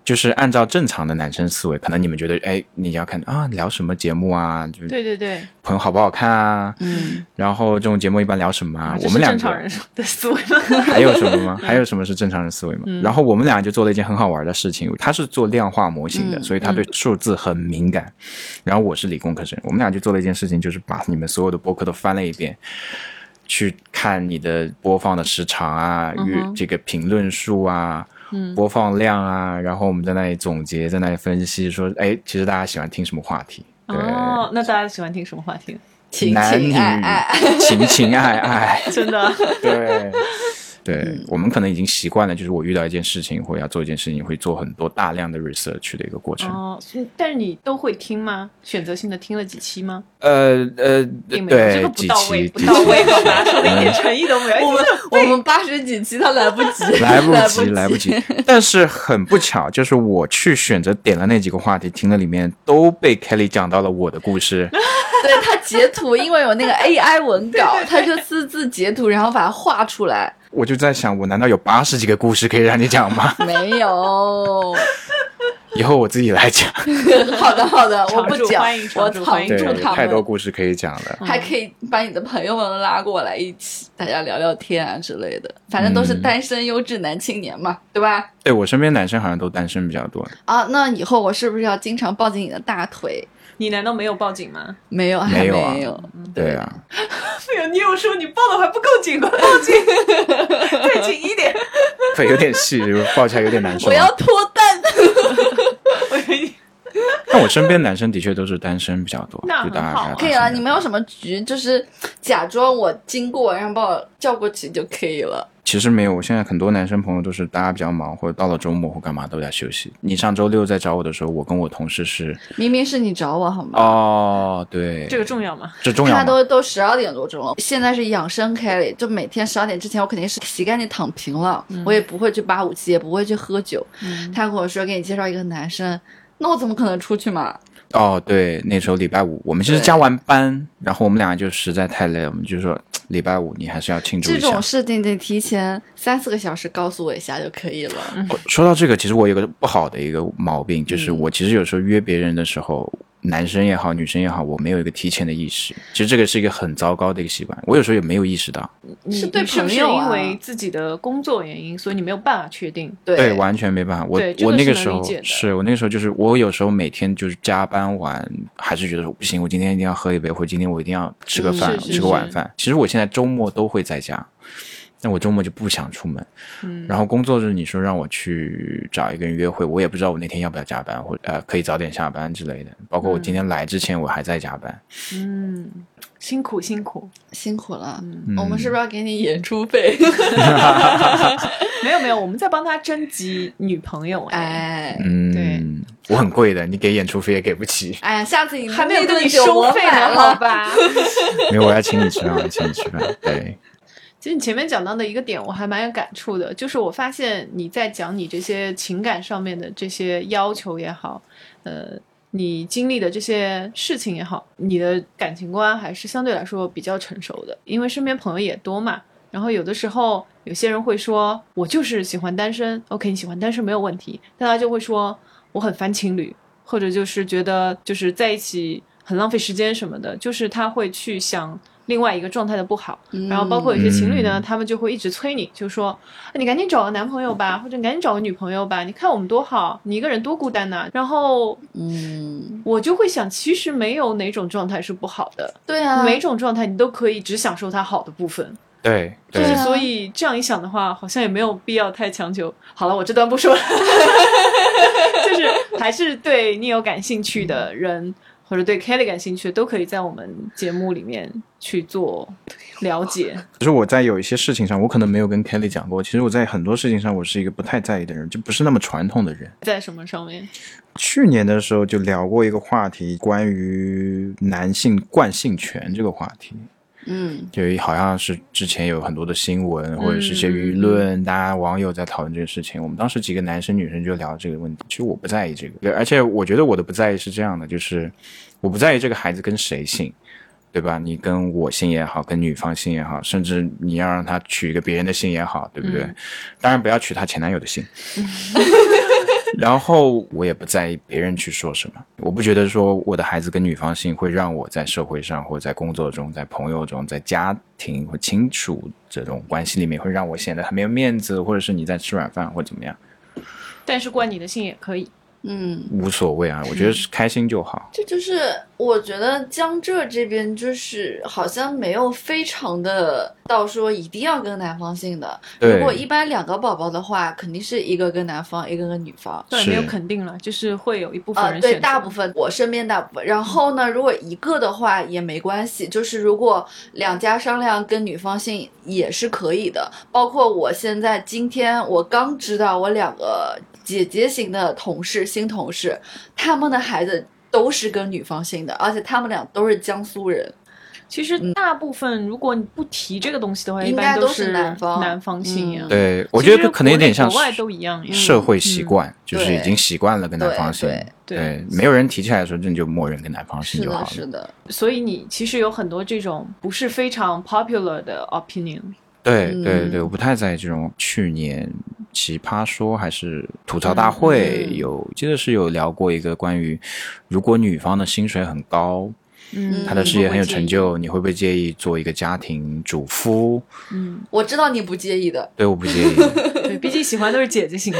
就是按照正常的男生思维，可能你们觉得，哎，你要看啊，聊什么节目啊？就是
对对对，
朋友好不好看啊？
嗯
然后这种节目一般聊什么啊？我们两个
正常人的思维吗？
还有什么吗？还有什么是正常人思维吗？
嗯
然后我们俩就做了一件很好玩的事情，他是做量化模型的，
嗯
所以他对数字很敏感。然后我是理工科生，我们俩就做了一件事情，就是把你们所有的播客都翻了一遍。去看你的播放的时长啊，阅、
嗯
这个评论数啊，
嗯。
播放量啊，然后我们在那里总结，在那里分析说，哎，其实大家喜欢听什么话题？对，
哦，那大家喜欢听什么话题？
情情爱爱，
情情爱爱，
真的，
对，对、
嗯
我们可能已经习惯了，就是我遇到一件事情或者要做一件事情，会做很多大量的 research 的一个过程。
哦，嗯但是你都会听吗？选择性的听了几期吗？
呃呃，
并没有，这
对
个，不
几
到位，
期几
不到位，
期
好吧，说的一点诚意都没有。
我们我们八十几期他 来不及，
来不及，来不及。但是很不巧，就是我去选择点了那几个话题，听了里面都被 Kelly 讲到了我的故事。
对他截图，因为有那个 AI 文稿，他就私自截图，然后把它画出来。
我就在想，我难道有八十几个故事可以让你讲吗？
没有，
以后我自己来讲。
好的好的，我不讲
欢迎，常
我藏住他
太多。故事可以讲了。
还可以把你的朋友们拉过来一起，大家聊聊天啊之类的，反正都是
嗯
单身优质男青年嘛，对吧？
对我身边男生好像都单身比较多。
啊，那以后我是不是要经常抱紧你的大腿？
你难道没有报警吗？
没有，还
没有，啊对啊。
费友，你有说你报的还不够紧吗？报警，再紧一点。
费有点细，抱起来有点难受。
我要脱蛋。我。
但我身边男生的确都是单身比较多，
那
就大家
可以了，你们有什么局，就是假装我经过，然后把我叫过去就可以了。
其实没有，我现在很多男生朋友都是大家比较忙，或者到了周末或干嘛都在休息。你上周六在找我的时候，我跟我同事是
明明是你找我好吗？
哦，对，
这个重要吗？
这重要吗？
他都都十二点多钟了，现在是养生 Kelly，就每天十二点之前我肯定是洗干净躺平了，我也不会去八五七，也不会去喝酒。他跟我说给你介绍一个男生，那我怎么可能出去嘛？
哦，对，那时候礼拜五我们其实加完班，然后我们两个就实在太累了，我们就说礼拜五你还是要庆祝一下
这种。事情得提前三四个小时告诉我一下就可以了。
说到这个，其实我有个不好的一个毛病，就是
嗯
我其实有时候约别人的时候，男生也好，女生也好，我没有一个提前的意识。其实这个是一个很糟糕的一个习惯，我有时候也没有意识到。
你
是对朋友啊
因为自己的工作原因，所以你没有办法确定？
对
对，完全没办法。我我那个时候是我那个时候就是我有时候每天就是加班完，还是觉得说不行，我今天一定要喝一杯，或者今天我一定要吃个
嗯
饭，
是是
吃个晚饭。其实我现在周末都会在家，但我周末就不想出门。
嗯，
然后工作日你说让我去找一个人约会，我也不知道我那天要不要加班，或者呃可以早点下班之类的。包括我今天来之前，我还在加班。
嗯，辛苦辛苦。
辛苦了，
嗯
我们是不是要给你演出费？
没有没有，我们在帮他征集女朋友哎，
哎
嗯，
对
我很贵的，你给演出费也给不起。
哎呀，下次你
还没有跟你收费呢，好。吧？
没有，我要请你吃饭，我要请你吃饭。对，
其实你前面讲到的一个点，我还蛮有感触的，就是我发现你在讲你这些情感上面的这些要求也好，呃，你经历的这些事情也好，你的感情观还是相对来说比较成熟的，因为身边朋友也多嘛。然后有的时候有些人会说，我就是喜欢单身，OK，你喜欢单身没有问题，但他就会说我很烦情侣，或者就是觉得就是在一起很浪费时间什么的，就是他会去想另外一个状态的不好。然后包括有些情侣呢，
嗯。
他们就会一直催你，就说哎你赶紧找个男朋友吧，或者赶紧找个女朋友吧，你看我们多好，你一个人多孤单呐、然后
嗯，
我就会想，其实没有哪种状态是不好的，
对啊，
每种状态你都可以只享受它好的部分。
对，对。
就是所以这样一想的话，好像也没有必要太强求。好了，我这段不说了，就是还是对你有感兴趣的人，或者对 Kelly 感兴趣的，都可以在我们节目里面去做了解。
其实我在有一些事情上，我可能没有跟 Kelly 讲过。其实我在很多事情上，我是一个不太在意的人，就不是那么传统的人。
在什么上面？
去年的时候就聊过一个话题，关于男性惯性权这个话题。
嗯，
就好像是之前有很多的新闻或者是一些舆论，大家网友在讨论这个事情。我们当时几个男生女生就聊这个问题。其实我不在意这个，而且我觉得我的不在意是这样的，就是我不在意这个孩子跟谁姓，对吧？你跟我姓也好，跟女方姓也好，甚至你要让他取一个别人的姓也好，对不对？当然不要取她前男友的姓。然后我也不在意别人去说什么，我不觉得说我的孩子跟女方姓会让我在社会上或者在工作中、在朋友中、在家庭或亲属这种关系里面会让我显得很没有面子，或者是你在吃软饭或者怎么样，
但是冠你的姓也可以。
嗯，
无所谓啊，我觉得是开心就好。
这就是我觉得江浙这边就是好像没有非常的到说一定要跟男方姓的。如果一般两个宝宝的话，肯定是一个跟男方，一个跟女方。
对，
是
没有肯定了，就是会有一部分
呃，对，
人选择
大部分我身边大部分。然后呢，如果一个的话也没关系，就是如果两家商量跟女方姓也是可以的。包括我现在今天我刚知道我两个姐姐型的同事新同事，他们的孩子都是跟女方姓的，而且他们俩都是江苏人。
其实大部分，如果你不提这个东西的话，一
应
般
该都是
是
南方
南方姓呀。
嗯
对，我觉得可能有点像
国外都一样。
社会习惯，就是已经习惯了跟男方姓。
对
对
没有人提起来的时候，这你就默认跟男方姓
是的，
就好了。
是的，
所以你其实有很多这种不是非常 popular 的 opinion。
对
嗯
对对，我不太在意这种去年奇葩说还是吐槽大会、
嗯
有，记得是有聊过一个关于，如果女方的薪水很高，
嗯
她的事业很有成就，你会不会介意做一个家庭主夫？
嗯，
我知道你不介意的。
对，我不介意。
对，毕竟喜欢都是姐姐型的。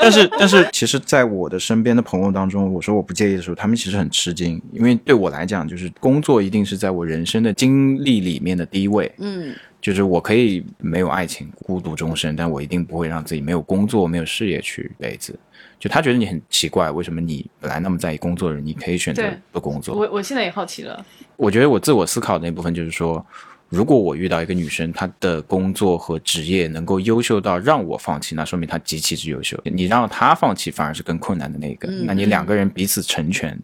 但 是但是，其实，在我的身边的朋友当中，我说我不介意的时候，他们其实很吃惊，因为对我来讲，就是工作一定是在我人生的经历里面的第一位。
嗯，
就是我可以没有爱情，孤独终生，但我一定不会让自己没有工作、没有事业去一辈子。就他觉得你很奇怪，为什么你本来那么在意工作的人，你可以选择不工作？
我我现在也好奇了，
我觉得我自我思考的那部分就是说，如果我遇到一个女生，她的工作和职业能够优秀到让我放弃，那说明她极其之优秀。你让她放弃，反而是更困难的那个。
嗯
那你两个人彼此成全，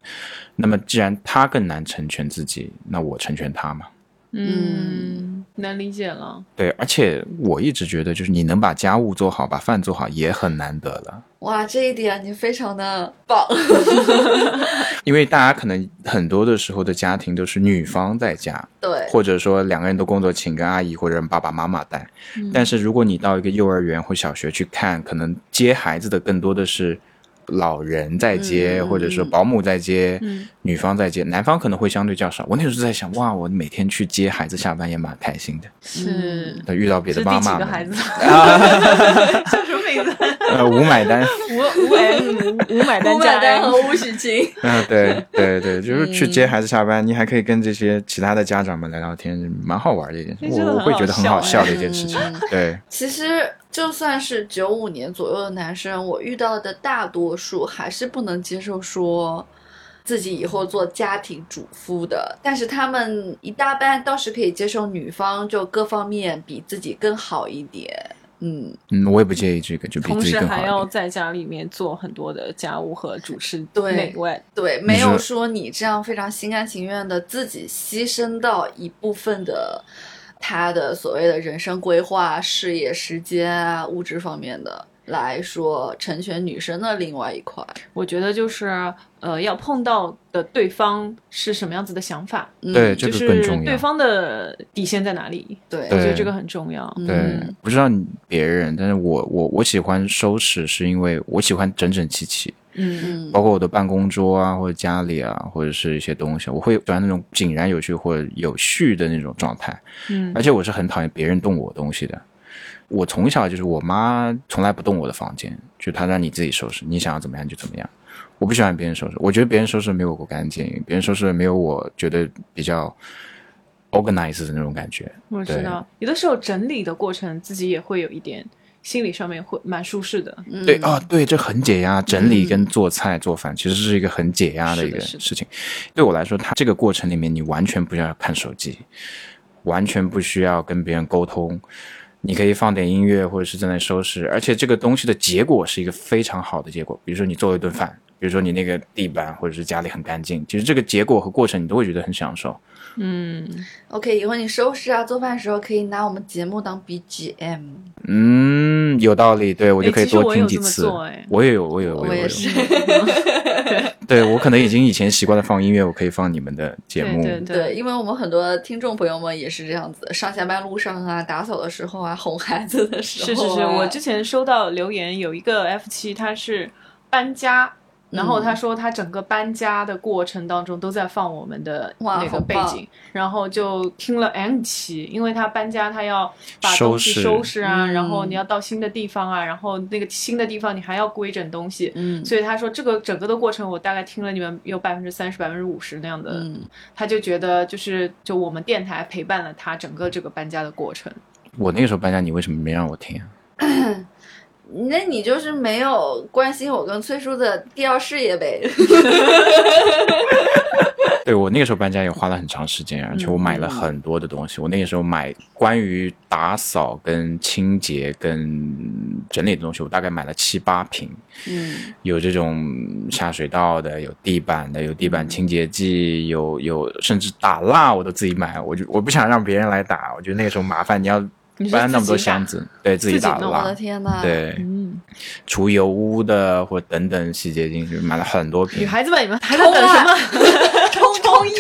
那么既然她更难成全自己，那我成全她嘛。
嗯，能理解了。
对，而且我一直觉得，就是你能把家务做好，把饭做好，也很难得了。
哇，这一点你非常的棒。
因为大家可能很多的时候的家庭都是女方在家，
对，
或者说两个人都工作，请个阿姨或者让爸爸妈妈带。但是如果你到一个幼儿园或小学去看，可能接孩子的更多的是老人在接，
嗯
或者说保姆在接，
嗯
女方在接，男方可能会相对较少。我那时候在想，哇，我每天去接孩子下班也蛮开心的。
是
那遇到别的妈妈
几个孩子？叫什么名字？
呃，无买单。
无无买单加
吴买单和无许晴。
嗯，对对对，就是去接孩子下班，你还可以跟这些其他的家长们聊聊天，蛮好玩的一件事。
这真的很
我我会觉得很好
笑
的一件事情。对，
其实就算是九五年左右的男生，我遇到的大多数还是不能接受说自己以后做家庭主妇的，但是他们一大半倒是可以接受女方就各方面比自己更好一点。嗯，
嗯，我也不介意这个，就比自己
同时。还要在家里面做很多的家务和主持
对
内外。
对，没有
说
说你这样非常心甘情愿的自己牺牲到一部分的他的所谓的人生规划、事业、时间啊、物质方面的来说，成全女生的另外一块。
我觉得就是呃，要碰到的对方是什么样子的想法，
嗯、
对这
就是
个更重要
对方的底线在哪里。
对
我觉得这个很重要。
嗯
对，不知道你别人，但是我我我喜欢收拾，是因为我喜欢整整齐齐，
嗯
嗯
包括我的办公桌啊，或者家里啊，或者是一些东西，我会喜欢那种井然有序或者有序的那种状态。
嗯
而且我是很讨厌别人动我东西的。我从小就是我妈从来不动我的房间，就她让你自己收拾，你想要怎么样就怎么样。我不喜欢别人收拾，我觉得别人收拾没有我干净，别人收拾没有我觉得比较 organized 的那种感觉。
我知道，有的时候整理的过程自己也会有一点心理上面会蛮舒适的。
嗯
对啊、对，这很解压。整理跟做菜、做饭其实是一个很解压的一个事情。对我来说，它这个过程里面，你完全不需要看手机，完全不需要跟别人沟通。你可以放点音乐，或者是正在收拾，而且这个东西的结果是一个非常好的结果。比如说你做了一顿饭，比如说你那个地板或者是家里很干净，其实这个结果和过程你都会觉得很享受。
嗯
，OK，以后你收拾啊、做饭的时候可以拿我们节目当 BGM。
嗯，有道理，对我就可以多听几次。
我
也有，我也，有，我有。
我也是。
对我可能已经以前习惯了放音乐，我可以放你们的节目。
对对
对，因为我们很多听众朋友们也是这样子，上下班路上啊、打扫的时候啊、哄孩子的时候、啊，
是是是，我之前收到留言，有一个 F 七，他是搬家，然后他说他整个搬家的过程当中都在放我们的那个背景，然后就听了 N 期，因为他搬家他要把
收
东西
拾
收拾啊，
嗯
然后你要到新的地方啊，然后那个新的地方你还要规整东西，
嗯
所以他说这个整个的过程我大概听了你们有百分之三十、百分之五十那样的，
嗯，
他就觉得就是就我们电台陪伴了他整个这个搬家的过程。
我那个时候搬家，你为什么没让我听啊？
那你就是没有关心我跟崔叔的第二事业呗？
对我那个时候搬家也花了很长时间，而且我买了很多的东西。我那个时候买关于打扫、跟清洁、跟整理的东西，我大概买了七八瓶。
嗯，
有这种下水道的，有地板的，有地板清洁剂，有有甚至打蜡我都自己买。我就我不想让别人来打，我觉得那个时候麻烦，你要搬那么多箱子，对自己打
的
蜡。
天呐！，
对，
嗯，
除油污的或等等洗洁精，就买了很多瓶。
女孩子们，你们还在等什么？
冲冲呀！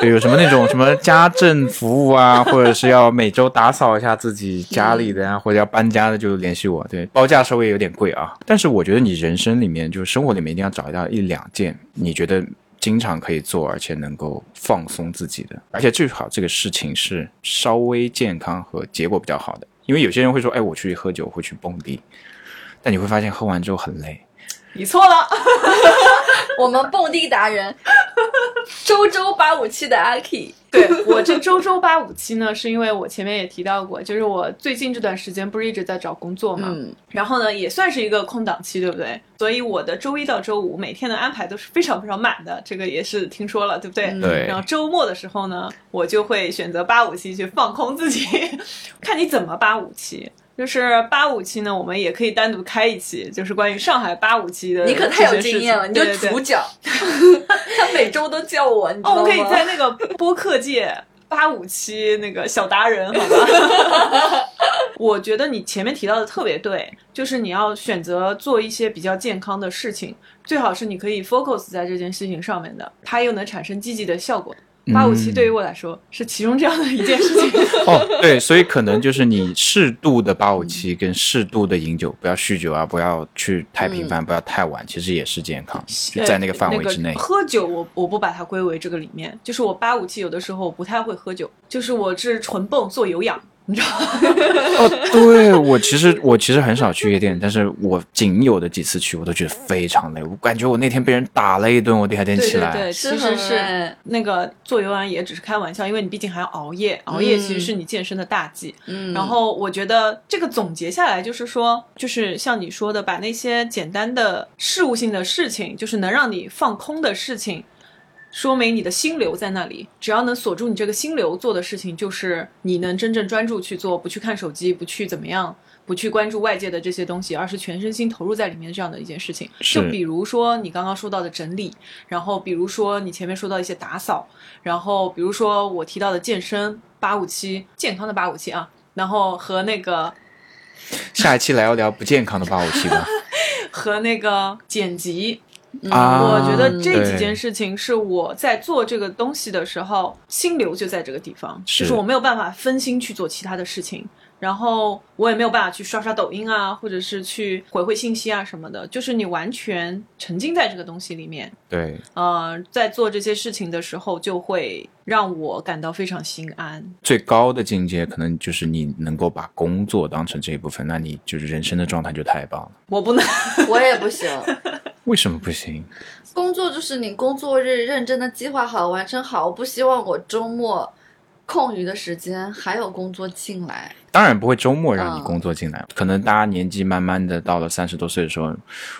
对，有什么那种什么家政服务啊，或者是要每周打扫一下自己家里的啊，或者要搬家的，就联系我。对，报价稍微有点贵啊，但是我觉得你人生里面，就是生活里面一定要找到一两件你觉得经常可以做，而且能够放松自己的，而且最好这个事情是稍微健康和结果比较好的。因为有些人会说，哎，我去喝酒，会去蹦迪，但你会发现喝完之后很累。
你错了，
我们蹦迪达人，周周八五七的阿 K，
对我这周周八五七呢，是因为我前面也提到过，就是我最近这段时间不是一直在找工作嘛，
嗯
然后呢也算是一个空档期，对不对？所以我的周一到周五每天的安排都是非常非常满的，这个也是听说了，对不对？
嗯
对
然后周末的时候呢，我就会选择八五七去放空自己，看你怎么八五期。就是八五期呢，我们也可以单独开一期，就是关于上海八五期的。
你可太有经验了，你就主讲。他每周都叫我，你知道
哦，
吗？
我可以在那个播客界八五期那个小达人，好吧？我觉得你前面提到的特别对，就是你要选择做一些比较健康的事情，最好是你可以 focus 在这件事情上面的，它又能产生积极的效果。八五七对于我来说是其中这样的一件事情。
哦，对，所以可能就是你适度的八五七跟适度的饮酒，不要酗酒啊，不要去太频繁，不要太晚，其实也是健康，就在那个范围之内
那个。喝酒我我不把它归为这个里面，就是我八五七有的时候我不太会喝酒，就是我是纯蹦做有氧，你知道吗？
哦，对我其实我其实很少去夜店，但是我仅有的几次去，我都觉得非常累。我感觉我那天被人打了一顿，我第二天起来。
对对对，其实是那个做游玩也只是开玩笑，因为你毕竟还要熬夜，熬夜其实是你健身的大忌。
嗯，
然后我觉得这个总结下来就是说，就是像你说的，把那些简单的事务性的事情，就是能让你放空的事情，说明你的心流在那里。只要能锁住你这个心流做的事情，就是你能真正专注去做，不去看手机，不去怎么样。不去关注外界的这些东西，而是全身心投入在里面这样的一件事情。
是
就比如说你刚刚说到的整理，然后比如说你前面说到一些打扫，然后比如说我提到的健身八五七健康的八五七啊，然后和那个
下一期聊一聊不健康的八五七吧。
和那个剪辑，
啊，
我觉得这几件事情是我在做这个东西的时候，心流就在这个地方，就是我没有办法分心去做其他的事情。然后我也没有办法去刷刷抖音啊，或者是去回回信息啊什么的，就是你完全沉浸在这个东西里面，
对
呃，在做这些事情的时候，就会让我感到非常心安。
最高的境界，可能就是你能够把工作当成这一部分，那你就是人生的状态就太棒了。
我不能，
我也不行。
为什么不行？
工作就是你工作日认真的计划好、完成好。我不希望我周末空余的时间还有工作进来。
当然不会周末让你
嗯
工作进来，可能大家年纪慢慢的到了三十多岁的时候，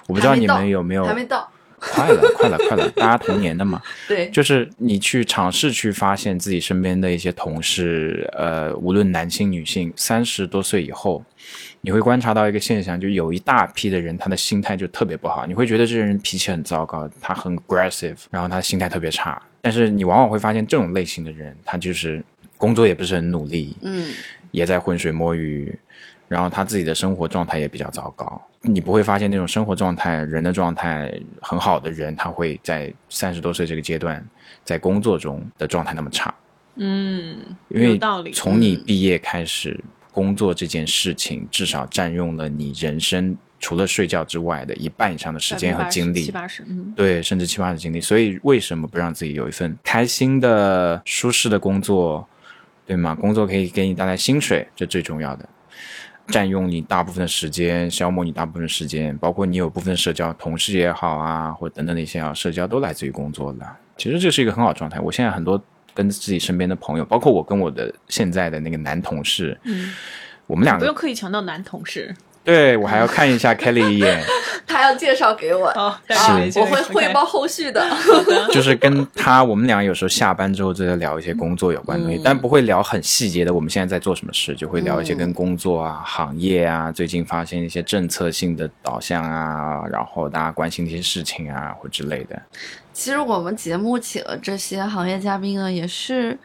我不知道你们有没有
还没到，
快了，快了，快了，大家同年的嘛，
对，
就是你去尝试去发现自己身边的一些同事，呃，无论男性女性，三十多岁以后，你会观察到一个现象，就有一大批的人，他的心态就特别不好，你会觉得这个人脾气很糟糕，他很 aggressive，然后他心态特别差，但是你往往会发现这种类型的人，他就是工作也不是很努力，
嗯，
也在浑水摸鱼，然后他自己的生活状态也比较糟糕。你不会发现那种生活状态、人的状态很好的人，他会在三十多岁这个阶段，在工作中的状态那么差。
嗯，
因为。从你毕业开始，工作这件事情至少占用了你人生除了睡觉之外的一半以上的时间和精力
七。八十，嗯，
对，甚至七八十精力。所以为什么不让自己有一份开心的、舒适的工作，对吗？工作可以给你带来薪水，这最重要的。占用你大部分的时间，消磨你大部分的时间，包括你有部分社交，同事也好啊，或者等等的一些啊，社交都来自于工作的。其实这是一个很好状态。我现在很多跟自己身边的朋友，包括我跟我的现在的那个男同事，
嗯，
我们两个
不用，刻意强调男同事
对我还要看一下 Kelly 一眼，
他要介绍给我，我会汇报。后续的。
就是跟他，我们俩有时候下班之后就在聊一些工作有关的东西，
嗯
但不会聊很细节的。我们现在在做什么事，就会聊一些
嗯
跟工作啊、行业啊，最近发现一些政策性的导向啊，然后大家关心的一些事情啊，或之类的。
其实我们节目请的这些行业嘉宾呢，也是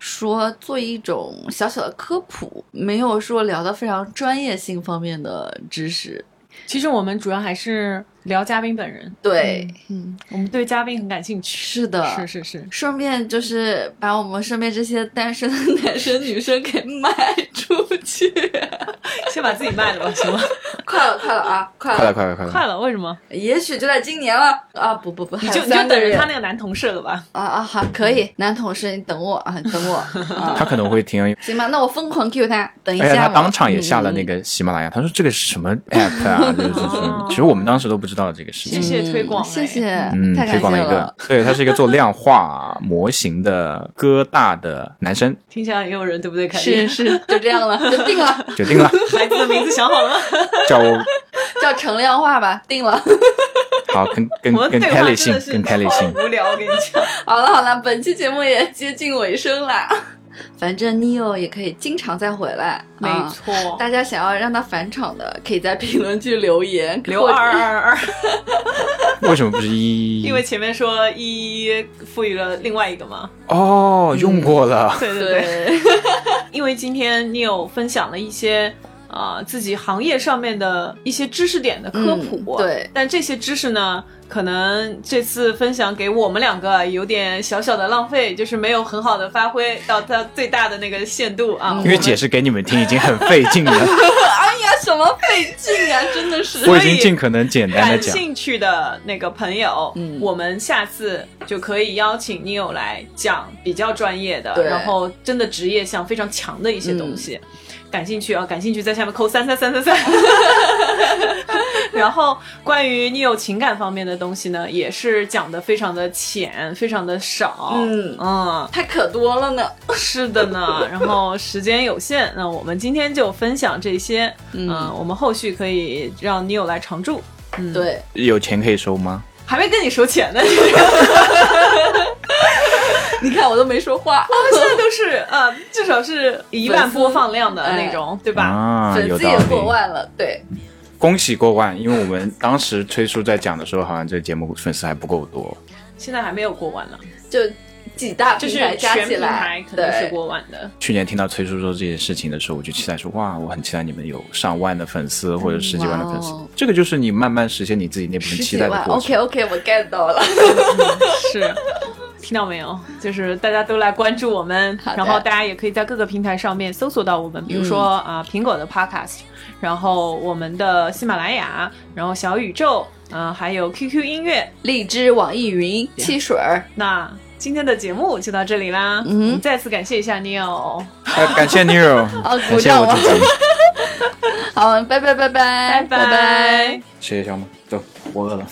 说做一种小小的科普，没有说聊的非常专业性方面的知识。
其实我们主要还是聊嘉宾本人。
对，
嗯，我们对嘉宾很感兴趣。
是的，
是是是，
顺便就是把我们身边这些单身的男生女生给卖出去。
先把自己卖了吧，行吗？
快了，快了啊，快
快了，快了，快了！
快了，为什么？
也许就在今年了啊！不不不，
你就你就等着他那个男同事了吧。
啊啊，好，可以，男同事，你等我啊，等我 啊，
他可能会听，
行吧？那我疯狂 Q 他，等一
而且
下嘛。
他当场也下了那
嗯。
个喜马拉雅，他说这个是什么 app 啊？就是就是
哦
其实我们当时都不知道这个事情。
谢谢推广、
谢谢，
嗯，推广了一个
了。，
对，他是一个做量化模型的哥大的男生，
听起来也有人对不对？凯
是，是，就这样了，就定了，
就定了，
孩子的名字想好了吗？
叫我
叫程量化吧，定了。
好跟跟跟 Kelly
真
姓跟 Kelly
好
姓。
无聊，我跟你讲。
好了好了，本期节目也接近尾声啦。反正 Neo 也可以经常再回来，
没
啊
错，
大家想要让他返场的，可以在评论区留言。
留二二二，
为什么不是一？
因为前面说一赋予了另外一个嘛。
哦，用过了。
对对对，
对，
因为今天 Neo 分享了一些。啊、自己行业上面的一些知识点的科普、
嗯对
但这些知识呢，可能这次分享给我们两个有点小小的浪费，就是没有很好的发挥到它最大的那个限度啊。
因为解释给你们听已经很费劲了，
哎呀，什么费劲啊，真的是。
我已经尽可能简单的
感
讲。
兴趣的那个朋友，
嗯
我们下次就可以邀请 Neo 来讲比较专业的，然后真的职业性非常强的一些东西。感兴趣啊，感兴趣在下面扣三三三三三。然后关于 Neo 情感方面的东西呢，也是讲的非常的浅，非常的少。
嗯
嗯，
太可多了呢。
是的呢。然后时间有限，那我们今天就分享这些。嗯，我们后续可以让 Neo 来常驻。嗯，
对，
有钱可以收吗？
还没跟你收钱呢，
你看我都没说话，我们
现在都是呃，至少是一万播放量的那种，对吧？
啊，
粉丝也。过万了。对，
恭喜过万，因为我们当时崔叔在讲的时候，好像这个节目粉丝还不够多。
现在还没有过万呢，
就几大
就是
平台加起来
台，可能是，过万的。
去年听到崔叔说这件事情的时候，我就期待说，哇，我很期待你们有上万的粉丝或者十几万的粉丝。这个就是你慢慢实现你自己那部分期。待的过
OK。OK，我 get 到了。
是，听到没有？就是大家都来关注我们，然后大家也可以在各个平台上面搜索到我们，比如说啊、苹果的 Podcast，然后我们的喜马拉雅，然后小宇宙，嗯、还有 QQ 音乐。
荔枝、网易云、汽水儿，
那今天的节目就到这里啦，
嗯
再次感谢一下 Neil，
哎，感谢 Nero，
哦
感谢
鼓掌。了
我自己，
好，拜拜。拜拜。
拜拜。
谢谢小马，走，我饿了。